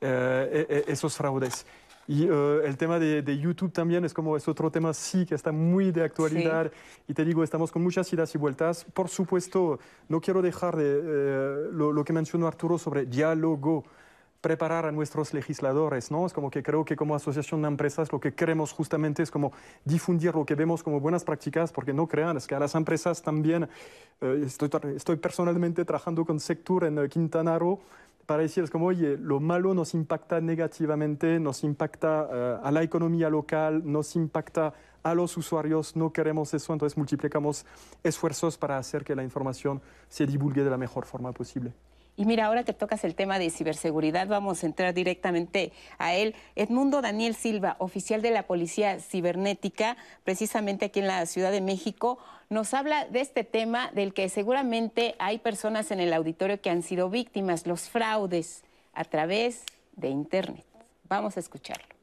e, e, esos fraudes. Y el tema de, de, YouTube también es como es otro tema sí que está muy de actualidad y te digo estamos con muchas idas y vueltas. Por supuesto no quiero dejar de lo, lo, que mencionó Arturo sobre diálogo preparar a nuestros legisladores, ¿no? Es como que creo que como asociación de empresas lo que queremos justamente es como difundir lo que vemos como buenas prácticas, porque no crean, es que a las empresas también, eh, estoy, estoy, personalmente trabajando con Sector en eh, Quintana Roo, para decir, es como, oye, lo malo nos impacta negativamente, nos impacta eh, a la economía local, nos impacta a los usuarios, no queremos eso, entonces multiplicamos esfuerzos para hacer que la información se divulgue de la mejor forma posible. Y mira, ahora que tocas el tema de ciberseguridad, vamos a entrar directamente a él. Edmundo Daniel Silva, oficial de la Policía Cibernética, precisamente aquí en la Ciudad de México, nos habla de este tema del que seguramente hay personas en el auditorio que han sido víctimas, los fraudes a través de Internet. Vamos a escucharlo.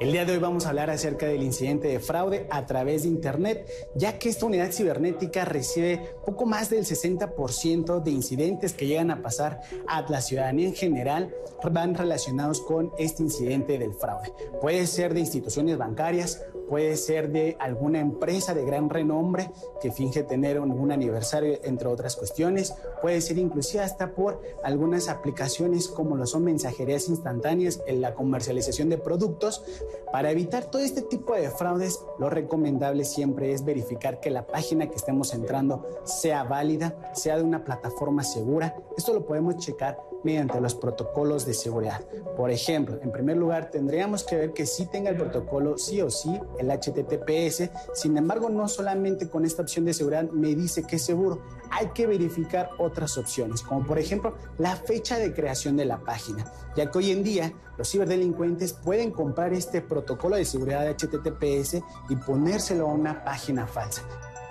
El día de hoy vamos a hablar acerca del incidente de fraude a través de Internet, ya que esta unidad cibernética recibe poco más del 60% de incidentes que llegan a pasar a la ciudadanía en general van relacionados con este incidente del fraude. Puede ser de instituciones bancarias, puede ser de alguna empresa de gran renombre que finge tener un, aniversario, entre otras cuestiones, puede ser inclusive hasta por algunas aplicaciones como lo son mensajerías instantáneas en la comercialización de productos. Para evitar todo este tipo de fraudes, lo recomendable siempre es verificar que la página que estemos entrando sea válida, sea de una plataforma segura. Esto lo podemos checar mediante los protocolos de seguridad. Por ejemplo, en primer lugar, tendríamos que ver que sí tenga el protocolo sí o sí, el HTTPS. Sin embargo, no solamente con esta opción de seguridad me dice que es seguro, hay que verificar otras opciones, como por ejemplo la fecha de creación de la página, ya que hoy en día los ciberdelincuentes pueden comprar este protocolo de seguridad de HTTPS y ponérselo a una página falsa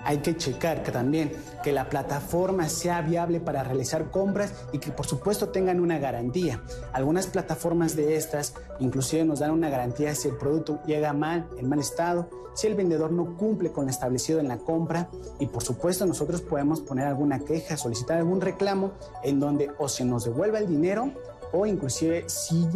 hay que checar que también que la plataforma sea viable para realizar compras y que por supuesto tengan una garantía. Algunas plataformas de estas inclusive nos dan una garantía si el producto llega mal, en mal estado, si el vendedor no cumple con lo establecido en la compra y por supuesto nosotros podemos poner alguna queja, solicitar algún reclamo en donde o se nos devuelva el dinero o inclusive si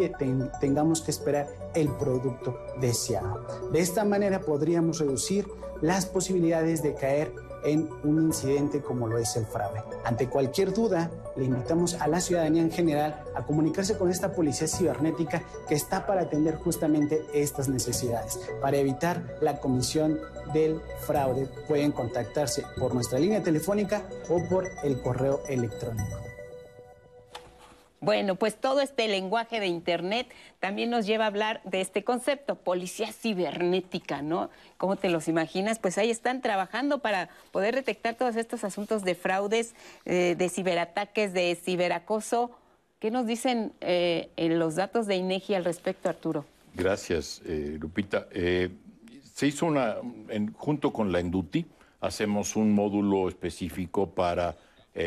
tengamos que esperar el producto deseado. De esta manera podríamos reducir las posibilidades de caer en un incidente como lo es el fraude. Ante cualquier duda, le invitamos a la ciudadanía en general a comunicarse con esta policía cibernética que está para atender justamente estas necesidades. Para evitar la comisión del fraude, pueden contactarse por nuestra línea telefónica o por el correo electrónico. Bueno, pues todo este lenguaje de Internet también nos lleva a hablar de este concepto, policía cibernética, ¿no? ¿Cómo te los imaginas? Pues ahí están trabajando para poder detectar todos estos asuntos de fraudes, eh, de ciberataques, de ciberacoso. ¿Qué nos dicen eh, los datos de INEGI al respecto, Arturo? Gracias, eh, Lupita. se hizo una, junto con la Enduti, hacemos un módulo específico para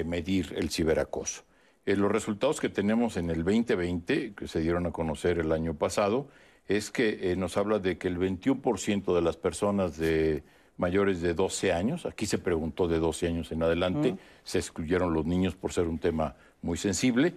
medir el ciberacoso. Eh, los resultados que tenemos en el 2020, que se dieron a conocer el año pasado, es que eh, nos habla de que el 21% de las personas de mayores de 12 años, aquí se preguntó de 12 años en adelante, se excluyeron los niños por ser un tema muy sensible,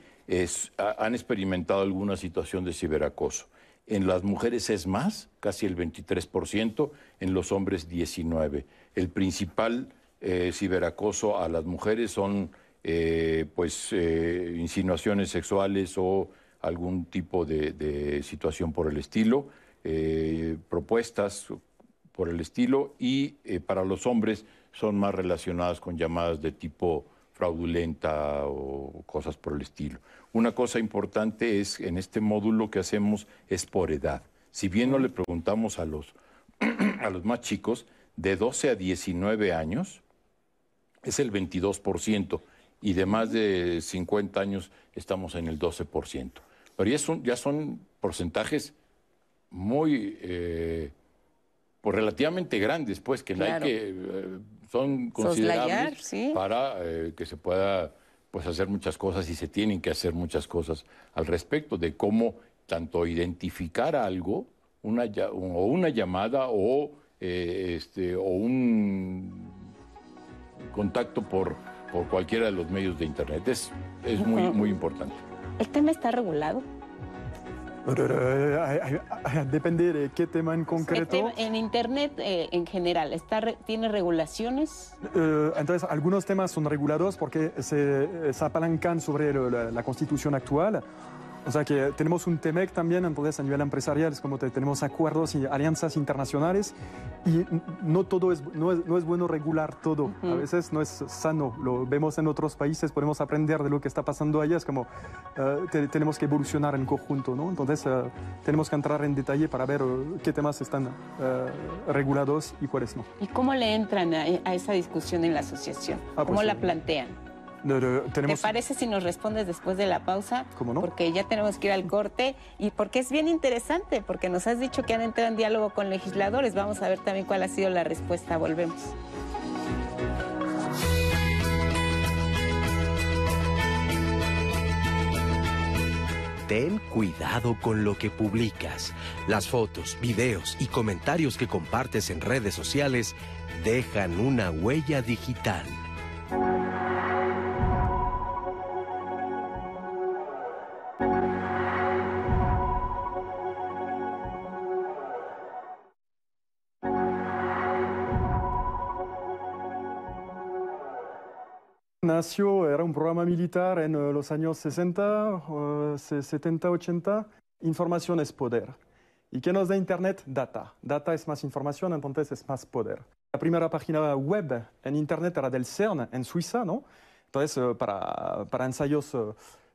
han experimentado alguna situación de ciberacoso. En las mujeres es más, casi el 23%, en los hombres 19%. El principal eh, ciberacoso a las mujeres son eh, pues eh, insinuaciones sexuales o algún tipo de, situación por el estilo, eh, propuestas por el estilo y para los hombres son más relacionadas con llamadas de tipo fraudulenta o cosas por el estilo. Una cosa importante es en este módulo que hacemos es por edad. Si bien no le preguntamos a los, a los más chicos, de 12 a 19 años es el 22% y de más de 50 años estamos en el 12%. Pero ya son, ya son porcentajes muy, eh, pues relativamente grandes, pues, que, hay que eh, son considerables para eh, que se pueda pues, hacer muchas cosas y se tienen que hacer muchas cosas al respecto de cómo tanto identificar algo, una, o una llamada o, este, o un contacto por por cualquiera de los medios de Internet. Es, es muy, muy importante. ¿El tema está regulado? Eh, depende de qué tema en concreto. en Internet eh, en general, está, ¿tiene regulaciones? Eh, entonces, algunos temas son regulados porque se, se apalancan sobre la Constitución actual. O sea que tenemos un TEMEC también, entonces a nivel empresarial es como tenemos acuerdos y alianzas internacionales y no todo es, no es, no es bueno regular todo. A veces no es sano, lo vemos en otros países, podemos aprender de lo que está pasando allá, es como uh, tenemos que evolucionar en conjunto, ¿no? Entonces uh, tenemos que entrar en detalle para ver uh, qué temas están regulados y cuáles no. ¿Y cómo le entran a, a esa discusión en la asociación? Ah, ¿Cómo pues, la plantean? ¿Te parece si nos respondes después de la pausa? ¿Cómo no? Porque ya tenemos que ir al corte y porque es bien interesante, porque nos has dicho que han entrado en diálogo con legisladores. Vamos a ver también cuál ha sido la respuesta. Volvemos. Ten cuidado con lo que publicas. Las fotos, videos y comentarios que compartes en redes sociales dejan una huella digital. Nació, era un programa militar en eh, los años 60, 70, 80. Información es poder. ¿Y qué nos da Internet? Data. Data es más información, entonces es más poder. La primera página web en Internet era del CERN en Suiza, ¿no? Entonces, eh, para, para, ensayos eh,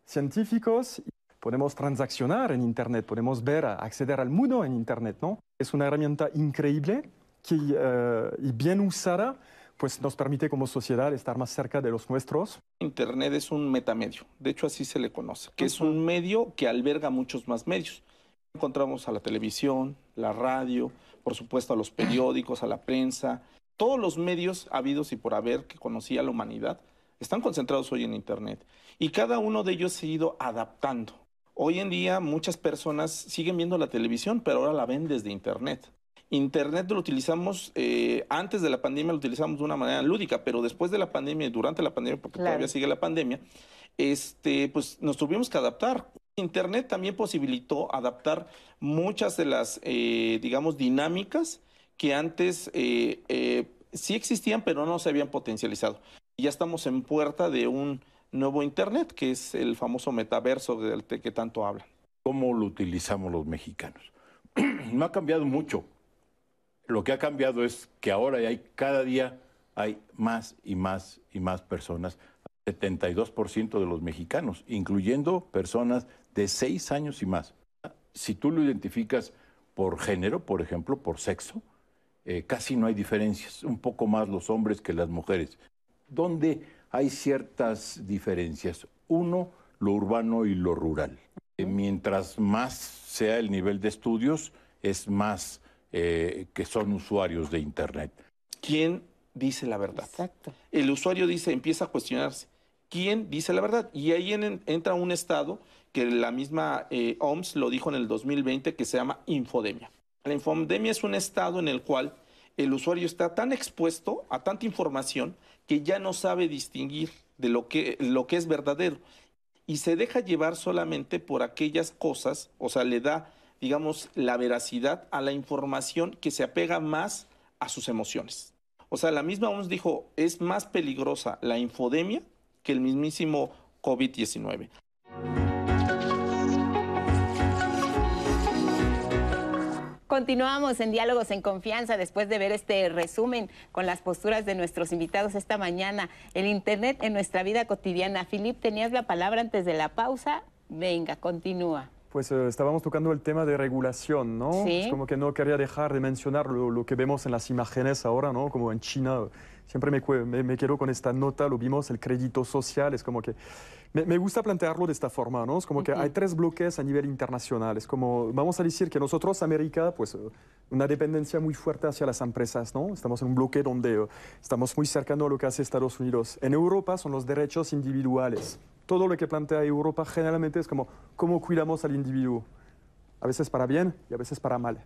científicos, podemos transaccionar en Internet, podemos ver, acceder al mundo en Internet, ¿no? Es una herramienta increíble que, y bien usada pues nos permite como sociedad estar más cerca de los nuestros. Internet es un metamedio, de hecho así se le conoce, que es un medio que alberga muchos más medios. Encontramos a la televisión, la radio, por supuesto a los periódicos, a la prensa, todos los medios habidos y por haber que conocía la humanidad están concentrados hoy en Internet y cada uno de ellos se ha ido adaptando. Hoy en día muchas personas siguen viendo la televisión, pero ahora la ven desde Internet. Internet lo utilizamos, eh, antes de la pandemia lo utilizamos de una manera lúdica, pero después de la pandemia y durante la pandemia, porque todavía sigue la pandemia, este, pues nos tuvimos que adaptar. Internet también posibilitó adaptar muchas de las, eh, digamos, dinámicas que antes eh, eh, sí existían, pero no se habían potencializado. Ya estamos en puerta de un nuevo Internet, que es el famoso metaverso del que tanto hablan. ¿Cómo lo utilizamos los mexicanos? no ha cambiado mucho. Lo que ha cambiado es que ahora hay cada día hay más y más y más personas, 72% de los mexicanos, incluyendo personas de 6 años y más. Si tú lo identificas por género, por ejemplo, por sexo, eh, casi no hay diferencias, un poco más los hombres que las mujeres. ¿Dónde hay ciertas diferencias? Uno, lo urbano y lo rural. Eh, mientras más sea el nivel de estudios, es más eh, que son usuarios de Internet. ¿Quién dice la verdad? Exacto. El usuario dice, empieza a cuestionarse, ¿quién dice la verdad? Y ahí entra un estado que la misma OMS lo dijo en el 2020, que se llama infodemia. La infodemia es un estado en el cual el usuario está tan expuesto a tanta información que ya no sabe distinguir de lo que, lo que es verdadero y se deja llevar solamente por aquellas cosas, o sea, le da, digamos, la veracidad a la información que se apega más a sus emociones. O sea, la misma OMS dijo, es más peligrosa la infodemia que el mismísimo COVID-19. Continuamos en Diálogos en Confianza después de ver este resumen con las posturas de nuestros invitados esta mañana. El Internet en nuestra vida cotidiana. Filip, tenías la palabra antes de la pausa. Venga, continúa. Pues eh, estábamos tocando el tema de regulación, ¿no? Sí. Es como que no quería dejar de mencionar lo, lo, que vemos en las imágenes ahora, ¿no? Como en China, siempre me, me, me, quedo con esta nota, lo vimos, el crédito social, es como que... Me, me gusta plantearlo de esta forma, ¿no? Es como que uh -huh. hay tres bloques a nivel internacional, es como, vamos a decir que nosotros, América, pues una dependencia muy fuerte hacia las empresas, ¿no? Estamos en un bloque donde uh, estamos muy cercano a lo que hace Estados Unidos. En Europa son los derechos individuales todo lo que plantea Europa generalmente es como cómo cuidamos al individuo, a veces para bien y a veces para mal.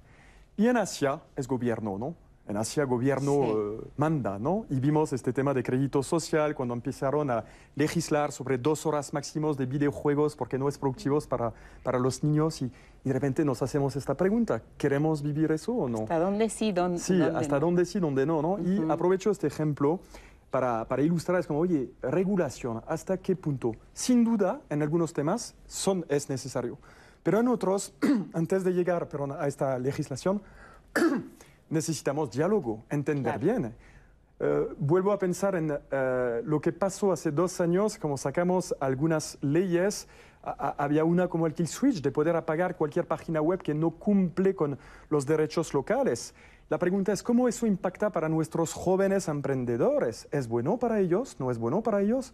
Y en Asia es gobierno, ¿no? En Asia gobierno sí. uh, manda, ¿no? Y vimos este tema de crédito social cuando empezaron a legislar sobre dos horas máximos de videojuegos porque no es productivos para, para los niños y, y de repente nos hacemos esta pregunta, ¿queremos vivir eso o no? ¿Hasta dónde sí, dónde, sí dónde hasta no? dónde sí, dónde no, ¿no? Uh -huh. Y aprovecho este ejemplo para, para, ilustrar, es como, oye, regulación, ¿hasta qué punto? Sin duda, en algunos temas son, es necesario, pero en otros, antes de llegar perdón, a esta legislación, necesitamos diálogo, entender claro. bien. Uh, vuelvo a pensar en uh, lo que pasó hace dos años, como sacamos algunas leyes, a, a, había una como el kill switch, de poder apagar cualquier página web que no cumple con los derechos locales. La pregunta es cómo eso impacta para nuestros jóvenes emprendedores. ¿Es bueno para ellos? ¿No es bueno para ellos?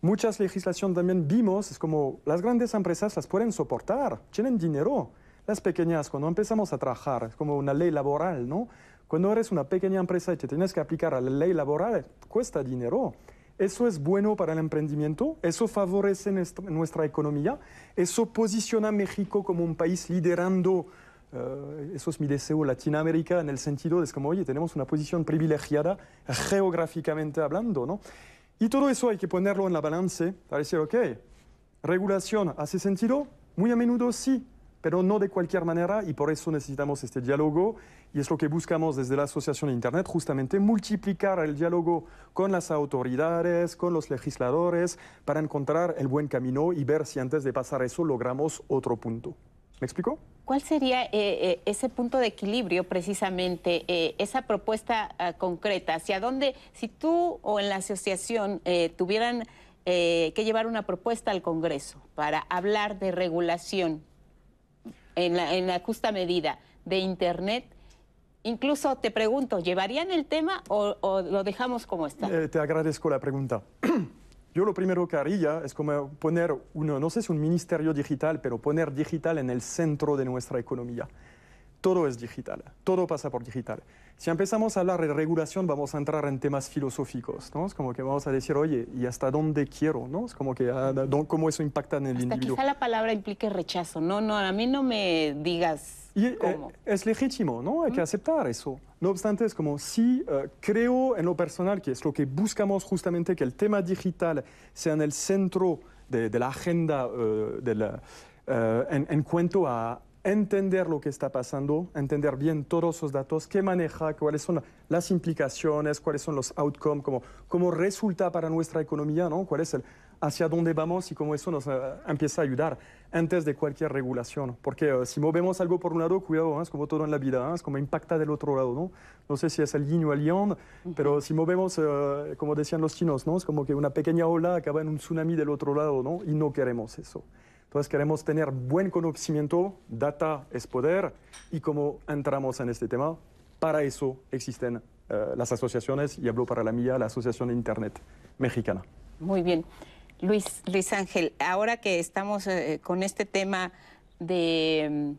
Muchas legislaciones también vimos, es como las grandes empresas las pueden soportar, tienen dinero. Las pequeñas, cuando empezamos a trabajar, es como una ley laboral, ¿no? Cuando eres una pequeña empresa y te tienes que aplicar la ley laboral, cuesta dinero. ¿Eso es bueno para el emprendimiento? ¿Eso favorece nuestra economía? ¿Eso posiciona a México como un país liderando Uh, eso es mi deseo, Latinoamérica, en el sentido de es como, oye, tenemos una posición privilegiada geográficamente hablando, ¿no? Y todo eso hay que ponerlo en la balance para decir, ok, regulación, ¿hace sentido? Muy a menudo sí, pero no de cualquier manera y por eso necesitamos este diálogo y es lo que buscamos desde la Asociación de Internet, justamente multiplicar el diálogo con las autoridades, con los legisladores, para encontrar el buen camino y ver si antes de pasar eso logramos otro punto. ¿Me explico? ¿Cuál sería eh, eh, ese punto de equilibrio precisamente, eh, esa propuesta uh, concreta? ¿Hacia dónde, si tú o en la asociación tuvieran que llevar una propuesta al Congreso para hablar de regulación en la, en la justa medida de Internet, incluso te pregunto, ¿llevarían el tema o, o lo dejamos como está? te agradezco la pregunta. Yo lo primero que haría es como poner, uno, no sé si un ministerio digital, pero poner digital en el centro de nuestra economía. Todo es digital, todo pasa por digital. Si empezamos a hablar de regulación, vamos a entrar en temas filosóficos, ¿no? Es como que vamos a decir, oye, ¿y hasta dónde quiero? ¿no? Es como que, ¿cómo eso impacta en el hasta individuo? Quizá la palabra implique rechazo. No, no, a mí no me digas y, cómo. Eh, es legítimo, ¿no? Hay que aceptar eso. No obstante, es como si uh, creo en lo personal, que es lo que buscamos justamente, que el tema digital sea en el centro de, de la agenda uh, de la eh, en, en cuanto a entender lo que está pasando, entender bien todos los datos, qué maneja, cuáles son las implicaciones, cuáles son los outcomes, cómo, cómo resulta para nuestra economía, ¿no? cuál es el, hacia dónde vamos y cómo eso nos eh, empieza a ayudar antes de cualquier regulación. Porque eh, si movemos algo por un lado, cuidado, ¿eh? es como todo en la vida, es como impacta del otro lado. No, no sé si es el yin o el yang, pero si movemos, como decían los chinos, ¿no? es como que una pequeña ola acaba en un tsunami del otro lado ¿no? y no queremos eso. Entonces queremos tener buen conocimiento, data es poder, y cómo entramos en este tema, para eso existen las asociaciones, y hablo para la mía, la Asociación de Internet Mexicana. Muy bien. Luis, Luis Ángel, ahora que estamos eh, con este tema de,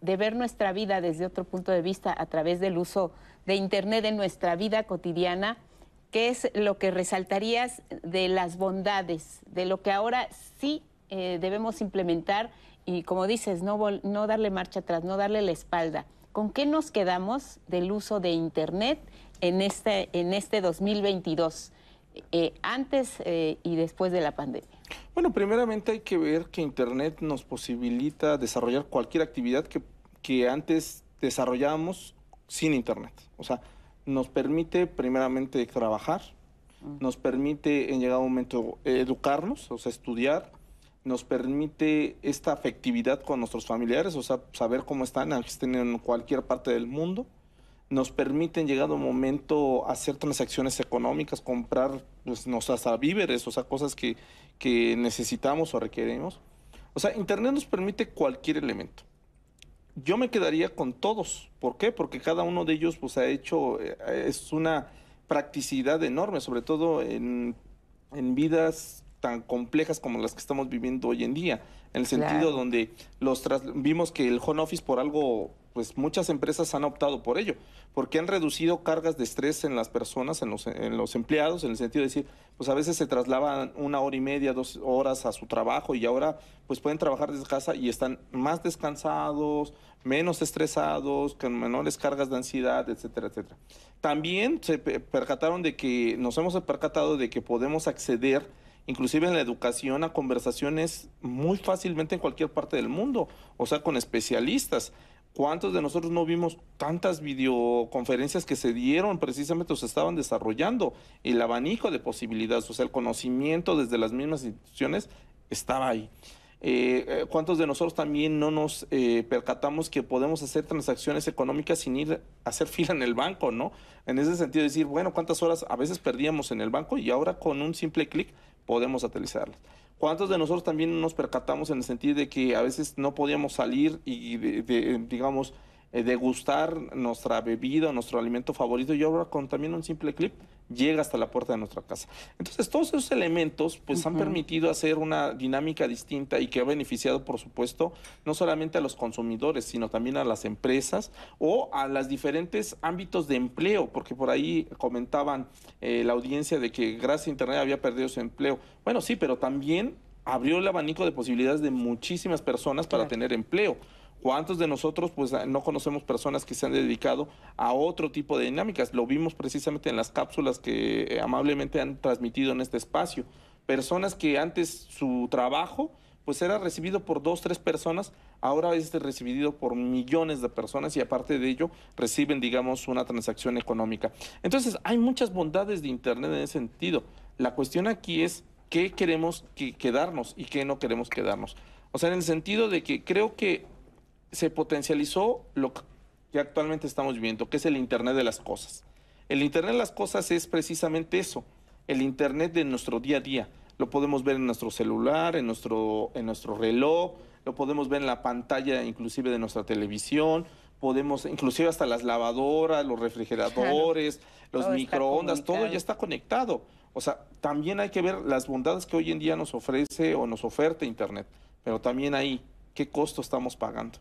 de, ver nuestra vida desde otro punto de vista a través del uso de Internet en nuestra vida cotidiana, ¿qué es lo que resaltarías de las bondades, de lo que ahora sí eh, debemos implementar y, como dices, no, no darle marcha atrás, no darle la espalda? ¿Con qué nos quedamos del uso de Internet en este, en este 2022? Eh, antes eh, y después de la pandemia? Bueno, primeramente hay que ver que Internet nos posibilita desarrollar cualquier actividad que, que antes desarrollábamos sin Internet. O sea, nos permite primeramente trabajar, mm. nos permite en llegado momento educarnos, o sea, estudiar, nos permite esta afectividad con nuestros familiares, o sea, saber cómo están, aunque estén en cualquier parte del mundo nos permiten, llegado un momento, hacer transacciones económicas, comprar pues, nuestras víveres, o sea, cosas que, que necesitamos o requerimos. O sea, Internet nos permite cualquier elemento. Yo me quedaría con todos. ¿Por qué? Porque cada uno de ellos pues, ha hecho, eh, es una practicidad enorme, sobre todo en, en vidas tan complejas como las que estamos viviendo hoy en día, en el sentido donde los vimos que el home office por algo pues muchas empresas han optado por ello, porque han reducido cargas de estrés en las personas, en los, empleados, en el sentido de decir, pues a veces se trasladan una hora y media, dos horas a su trabajo y ahora pues pueden trabajar desde casa y están más descansados, menos estresados, con menores cargas de ansiedad, etcétera, etcétera. También se percataron de que, nos hemos percatado de que podemos acceder inclusive en la educación, a conversaciones muy fácilmente en cualquier parte del mundo, o sea, con especialistas. ¿Cuántos de nosotros no vimos tantas videoconferencias que se dieron precisamente o se estaban desarrollando? El abanico de posibilidades, o sea, el conocimiento desde las mismas instituciones estaba ahí. Eh, eh, ¿Cuántos de nosotros también no nos eh, percatamos que podemos hacer transacciones económicas sin ir a hacer fila en el banco, no? En ese sentido, decir, bueno, ¿cuántas horas a veces perdíamos en el banco y ahora con un simple clic podemos utilizarlas? ¿Cuántos de nosotros también nos percatamos en el sentido de que a veces no podíamos salir y, digamos, eh, degustar nuestra bebida nuestro alimento favorito y ahora con también un simple clip llega hasta la puerta de nuestra casa. Entonces todos esos elementos pues han permitido hacer una dinámica distinta y que ha beneficiado por supuesto no solamente a los consumidores sino también a las empresas o a los diferentes ámbitos de empleo porque por ahí comentaban eh, la audiencia de que gracias a internet había perdido su empleo. Bueno sí, pero también abrió el abanico de posibilidades de muchísimas personas para tener empleo. ¿Cuántos de nosotros pues no conocemos personas que se han dedicado a otro tipo de dinámicas? Lo vimos precisamente en las cápsulas que eh, amablemente han transmitido en este espacio. Personas que antes su trabajo pues era recibido por dos, tres personas, ahora es recibido por millones de personas y aparte de ello reciben, digamos, una transacción económica. Entonces, hay muchas bondades de Internet en ese sentido. La cuestión aquí es qué queremos quedarnos y qué no queremos quedarnos. O sea, en el sentido de que creo que se potencializó lo que actualmente estamos viviendo, que es el Internet de las cosas. El Internet de las cosas es precisamente eso, el Internet de nuestro día a día. Lo podemos ver en nuestro celular, en nuestro, en nuestro reloj, lo podemos ver en la pantalla inclusive de nuestra televisión, podemos, inclusive hasta las lavadoras, los refrigeradores, los microondas, todo ya está conectado. O sea, también hay que ver las bondades que hoy en día nos ofrece o nos oferta Internet, pero también ahí, ¿qué costo estamos pagando?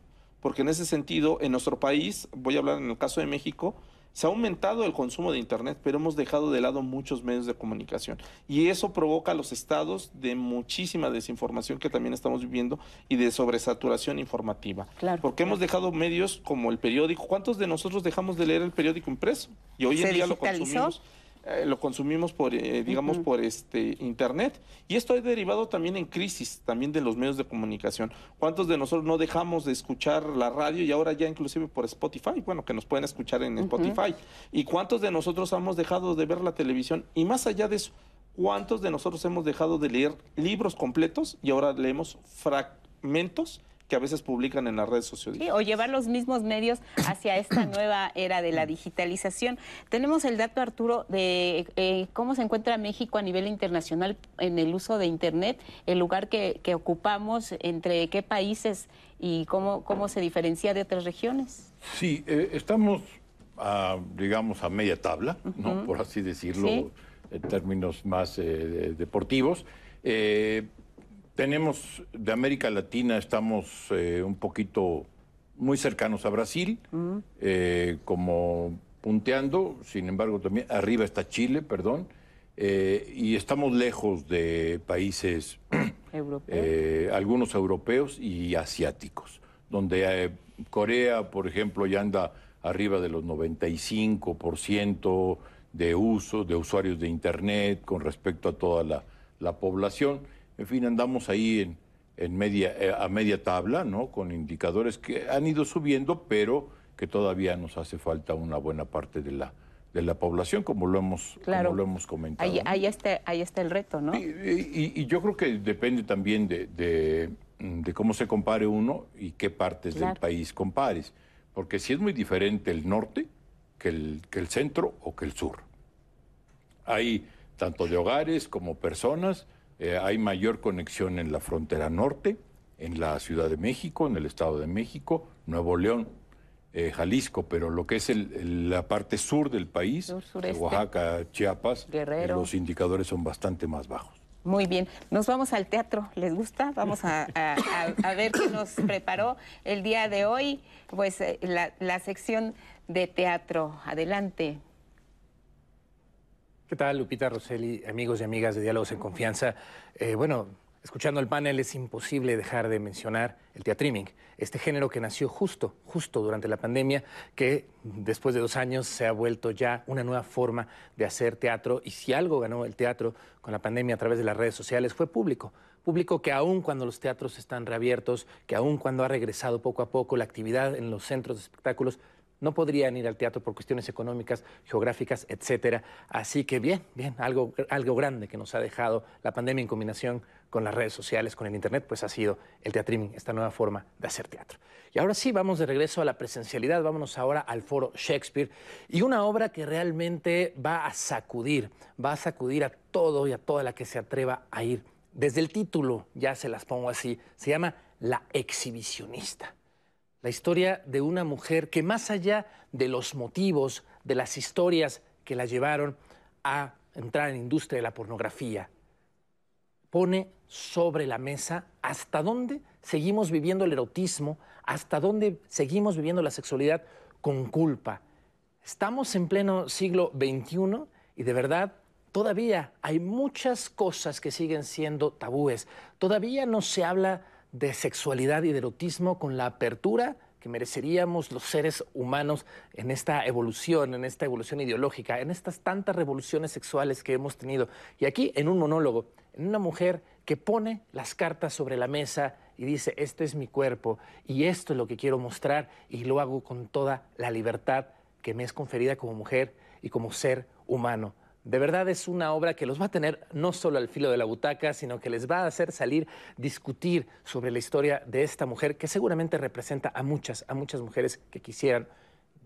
Porque en ese sentido, en nuestro país, voy a hablar en el caso de México, se ha aumentado el consumo de Internet, pero hemos dejado de lado muchos medios de comunicación. Y eso provoca a los estados de muchísima desinformación que también estamos viviendo y de sobresaturación informativa. Claro, porque hemos dejado medios como el periódico. ¿Cuántos de nosotros dejamos de leer el periódico impreso? Y hoy en día lo consumimos eh, lo consumimos por, eh, digamos, por este internet. Y esto ha derivado también en crisis, también de los medios de comunicación. ¿Cuántos de nosotros no dejamos de escuchar la radio y ahora ya inclusive por Spotify? Bueno, que nos pueden escuchar en Spotify. ¿Y cuántos de nosotros hemos dejado de ver la televisión? Y más allá de eso, ¿cuántos de nosotros hemos dejado de leer libros completos y ahora leemos fragmentos? Que a veces publican en las redes sociales. o llevar los mismos medios hacia esta nueva era de la digitalización. Tenemos el dato, Arturo, de eh, cómo se encuentra México a nivel internacional en el uso de Internet, el lugar que, ocupamos, entre qué países y cómo, cómo se diferencia de otras regiones. Sí, eh, estamos, digamos, a media tabla, ¿no? por así decirlo, en términos más eh, deportivos. Tenemos de América Latina, estamos eh, un poquito muy cercanos a Brasil, mm. eh, como punteando, sin embargo también arriba está Chile, perdón, eh, y estamos lejos de países, algunos europeos y asiáticos, donde Corea, por ejemplo, ya anda arriba de los 95% de uso, de usuarios de Internet con respecto a toda la población. En fin, andamos ahí en, media, eh, a media tabla, ¿no? Con indicadores que han ido subiendo, pero que todavía nos hace falta una buena parte de la, de la población, como lo hemos, lo hemos comentado. Ahí, está, ahí está el reto, ¿no? Y, yo creo que depende también de, cómo se compare uno y qué partes del país compares. Porque si es muy diferente el norte que el, que el centro o que el sur. Hay tanto de hogares como personas eh, hay mayor conexión en la frontera norte, en la Ciudad de México, en el Estado de México, Nuevo León, eh, Jalisco, pero lo que es la parte sur del país, Oaxaca, Chiapas, eh, los indicadores son bastante más bajos. Muy bien, nos vamos al teatro, ¿les gusta? Vamos a, ver qué nos preparó el día de hoy, pues la, la sección de teatro. Adelante. ¿Qué tal, Lupita Rosselli, amigos y amigas de Diálogos en Confianza? Eh, bueno, escuchando el panel es imposible dejar de mencionar el teatriming, este género que nació justo, justo durante la pandemia, que después de dos años se ha vuelto ya una nueva forma de hacer teatro. Y si algo ganó el teatro con la pandemia a través de las redes sociales fue público. Público que aún cuando los teatros están reabiertos, que aún cuando ha regresado poco a poco la actividad en los centros de espectáculos, no podrían ir al teatro por cuestiones económicas, geográficas, etcétera. Así que bien, bien, algo, algo grande que nos ha dejado la pandemia en combinación con las redes sociales, con el internet, pues ha sido el teatriming, esta nueva forma de hacer teatro. Y ahora sí, vamos de regreso a la presencialidad, vámonos ahora al foro Shakespeare y una obra que realmente va a sacudir, va a sacudir a todo y a toda la que se atreva a ir. Desde el título, ya se las pongo así, se llama La exhibicionista la historia de una mujer que más allá de los motivos, de las historias que la llevaron a entrar en la industria de la pornografía, pone sobre la mesa hasta dónde seguimos viviendo el erotismo, hasta dónde seguimos viviendo la sexualidad con culpa. Estamos en pleno siglo XXI y de verdad todavía hay muchas cosas que siguen siendo tabúes. Todavía no se habla de sexualidad y de erotismo con la apertura que mereceríamos los seres humanos en esta evolución, en esta evolución ideológica, en estas tantas revoluciones sexuales que hemos tenido. Y aquí, en un monólogo, en una mujer que pone las cartas sobre la mesa y dice, este es mi cuerpo y esto es lo que quiero mostrar y lo hago con toda la libertad que me es conferida como mujer y como ser humano. De verdad es una obra que los va a tener no solo al filo de la butaca, sino que les va a hacer salir, discutir sobre la historia de esta mujer que seguramente representa a muchas, a muchas mujeres que quisieran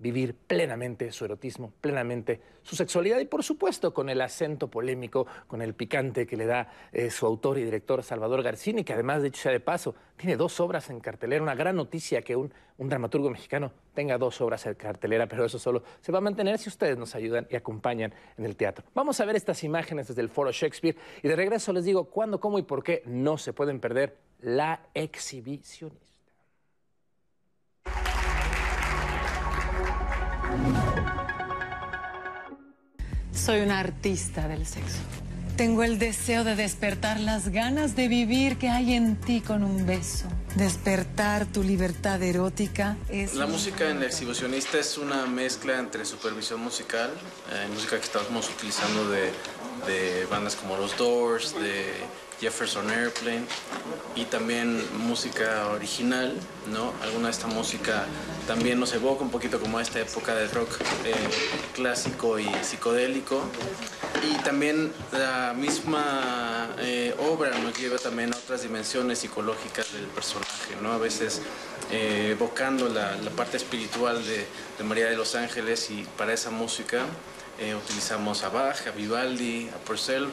vivir plenamente su erotismo, plenamente su sexualidad y por supuesto con el acento polémico, con el picante que le da eh, su autor y director Salvador Garcini, que además de hecho sea de paso, tiene dos obras en cartelera, una gran noticia que un, un dramaturgo mexicano tenga dos obras en cartelera, pero eso solo se va a mantener si ustedes nos ayudan y acompañan en el teatro. Vamos a ver estas imágenes desde el Foro Shakespeare y de regreso les digo cuándo, cómo y por qué no se pueden perder la exhibición. Soy una artista del sexo. Tengo el deseo de despertar las ganas de vivir que hay en ti con un beso. Despertar tu libertad erótica es... La música en el exhibicionista es una mezcla entre supervisión musical, eh, música que estamos utilizando de, de bandas como Los Doors, de Jefferson Airplane y también música original, ¿no? Alguna de esta música también nos evoca un poquito como esta época de rock eh, clásico y psicodélico y también la misma eh, obra nos lleva también a otras dimensiones psicológicas del personaje, ¿no? A veces eh, evocando la, parte espiritual de, María de los Ángeles y para esa música utilizamos a Bach, a Vivaldi, a Purcell,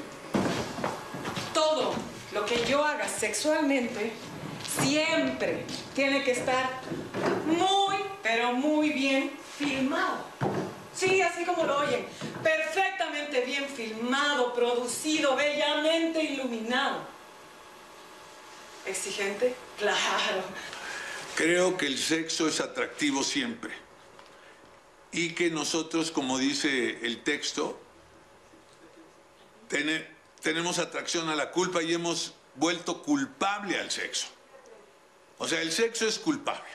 que yo haga sexualmente siempre tiene que estar muy, pero muy bien filmado. Sí, así como lo oyen, perfectamente bien filmado, producido, bellamente iluminado. ¿Exigente? Claro. Creo que el sexo es atractivo siempre y que nosotros, como dice el texto, tenemos tenemos atracción a la culpa y hemos vuelto culpable al sexo. O sea, el sexo es culpable.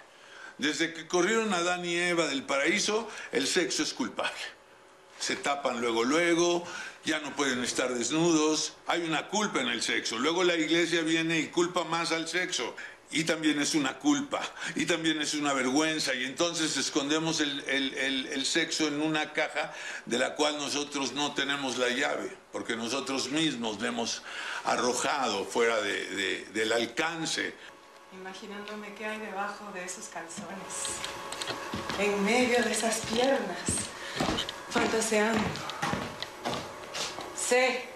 Desde que corrieron Adán y Eva del paraíso, el sexo es culpable. Se tapan luego, luego, ya no pueden estar desnudos, hay una culpa en el sexo. Luego la iglesia viene y culpa más al sexo y también es una culpa, y también es una vergüenza, y entonces escondemos el, sexo en una caja de la cual nosotros no tenemos la llave, porque nosotros mismos le hemos arrojado fuera del alcance. Imaginándome qué hay debajo de esos calzones, en medio de esas piernas, fantaseando. Sé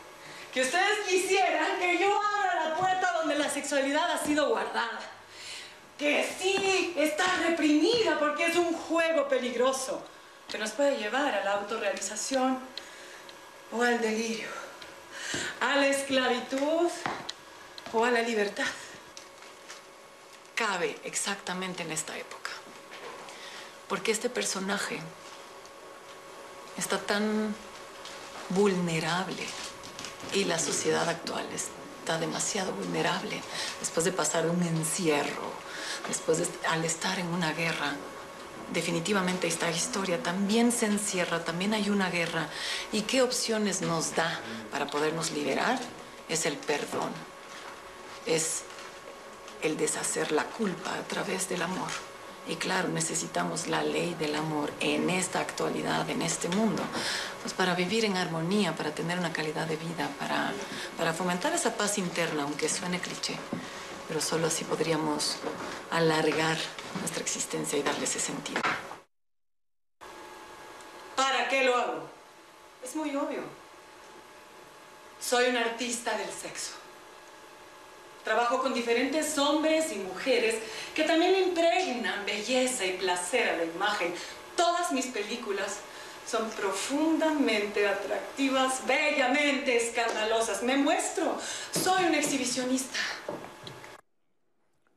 que ustedes quisieran que yo abra la puerta donde la sexualidad ha sido guardada. Que sí está reprimida porque es un juego peligroso que nos puede llevar a la autorrealización o al delirio, a la esclavitud o a la libertad. Cabe exactamente en esta época. Porque este personaje está tan vulnerable y la sociedad actual está demasiado vulnerable después de pasar un encierro, después de al estar en una guerra. Definitivamente esta historia también se encierra, también hay una guerra. ¿Y qué opciones nos da para podernos liberar? Es el perdón, es el deshacer la culpa a través del amor. Y claro, necesitamos la ley del amor en esta actualidad, en este mundo, pues para vivir en armonía, para tener una calidad de vida, para, para fomentar esa paz interna, aunque suene cliché. Pero solo así podríamos alargar nuestra existencia y darle ese sentido. ¿Para qué lo hago? Es muy obvio. Soy un artista del sexo. Trabajo con diferentes hombres y mujeres que también impregnan belleza y placer a la imagen. Todas mis películas son profundamente atractivas, bellamente escandalosas. Me muestro, soy un exhibicionista.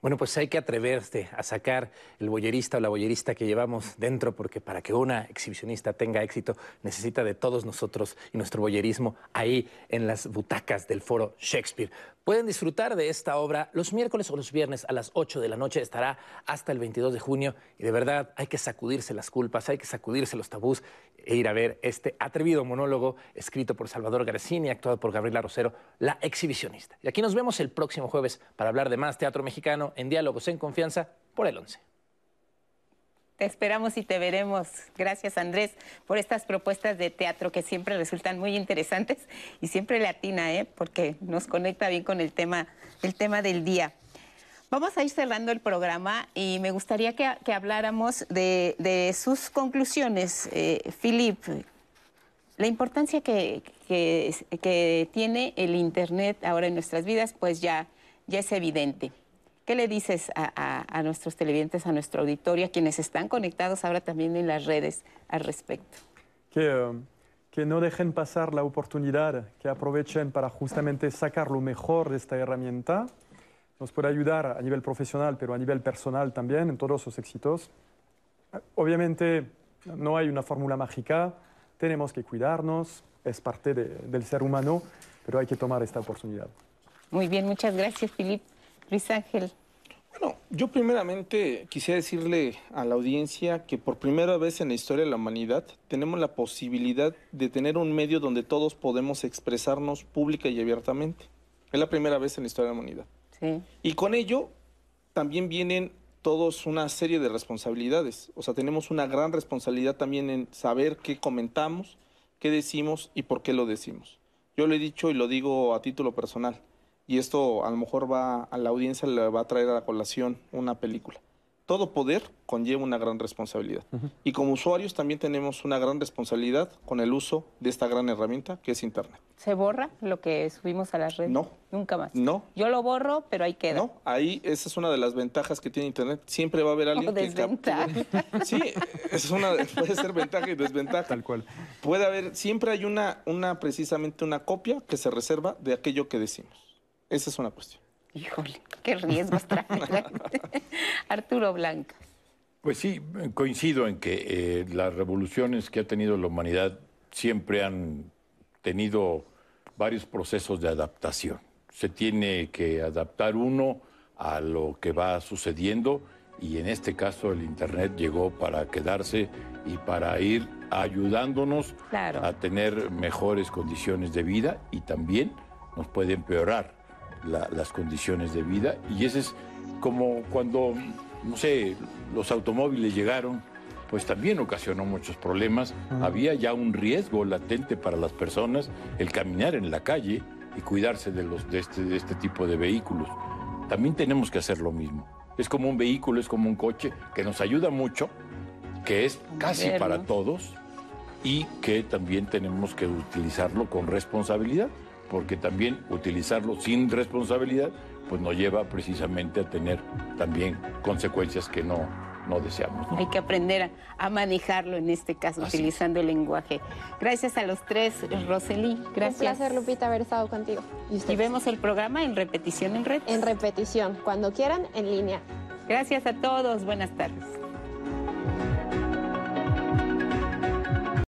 Bueno, pues hay que atreverse a sacar el boyerista o la boyerista que llevamos dentro, porque para que una exhibicionista tenga éxito necesita de todos nosotros y nuestro boyerismo ahí en las butacas del foro Shakespeare. Pueden disfrutar de esta obra los miércoles o los viernes a las 8 de la noche. Estará hasta el 22 de junio y de verdad hay que sacudirse las culpas, hay que sacudirse los tabús e ir a ver este atrevido monólogo escrito por Salvador Garcini, actuado por Gabriela Rosero, la exhibicionista. Y aquí nos vemos el próximo jueves para hablar de más teatro mexicano en Diálogos en Confianza por el 11. Te esperamos y te veremos. Gracias, Andrés, por estas propuestas de teatro que siempre resultan muy interesantes y siempre latina, ¿eh? porque nos conecta bien con el tema, el tema del día. Vamos a ir cerrando el programa y me gustaría que, habláramos de, sus conclusiones. Eh, Philip, la importancia que, tiene el Internet ahora en nuestras vidas, pues ya es evidente. ¿Qué le dices a, nuestros televidentes, a nuestro auditorio, a quienes están conectados ahora también en las redes al respecto? Que, um, que no dejen pasar la oportunidad, que aprovechen para justamente sacar lo mejor de esta herramienta. Nos puede ayudar a nivel profesional, pero a nivel personal también, en todos sus éxitos. Obviamente no hay una fórmula mágica, tenemos que cuidarnos, es parte del ser humano, pero hay que tomar esta oportunidad. Muy bien, muchas gracias, Filip. Luis Ángel. Bueno, yo primeramente quisiera decirle a la audiencia que por primera vez en la historia de la humanidad tenemos la posibilidad de tener un medio donde todos podemos expresarnos pública y abiertamente. Es la primera vez en la historia de la humanidad. Sí. Y con ello también vienen todos una serie de responsabilidades. O sea, tenemos una gran responsabilidad también en saber qué comentamos, qué decimos y por qué lo decimos. Yo lo he dicho y lo digo a título personal y esto a lo mejor va a la audiencia le va a traer a la colación una película. Todo poder conlleva una gran responsabilidad. Y como usuarios también tenemos una gran responsabilidad con el uso de esta gran herramienta que es Internet. ¿Se borra lo que subimos a las redes? No. Nunca más. No. Yo lo borro, pero ahí queda. No, ahí esa es una de las ventajas que tiene Internet. Siempre va a haber alguien O que desventaja. capture- Sí, es una, puede ser ventaja y desventaja. Tal cual. Puede haber, siempre hay una, una, precisamente una copia que se reserva de aquello que decimos. Esa es una cuestión. Híjole, qué riesgos trae. Arturo Blanca. Pues sí, coincido en que eh, las revoluciones que ha tenido la humanidad siempre han tenido varios procesos de adaptación. Se tiene que adaptar uno a lo que va sucediendo y en este caso el Internet llegó para quedarse y para ir ayudándonos Claro. a tener mejores condiciones de vida y también nos puede empeorar la- las condiciones de vida y ese es como cuando, no sé, los automóviles llegaron, pues también ocasionó muchos problemas. Había ya un riesgo latente para las personas el caminar en la calle y cuidarse de, los, de, este, de este tipo de vehículos. También tenemos que hacer lo mismo. Es como un vehículo, es como un coche que nos ayuda mucho, que es casi Moderno. para todos y que también tenemos que utilizarlo con responsabilidad, porque también utilizarlo sin responsabilidad pues nos lleva precisamente a tener también consecuencias que no, no deseamos. ¿no? Hay que aprender a, a manejarlo en este caso, Así utilizando el lenguaje. Gracias a los tres, Rosely. Gracias. Un placer, Lupita, haber estado contigo. Y vemos el programa en repetición en red. En repetición, cuando quieran, en línea. Gracias a todos. Buenas tardes.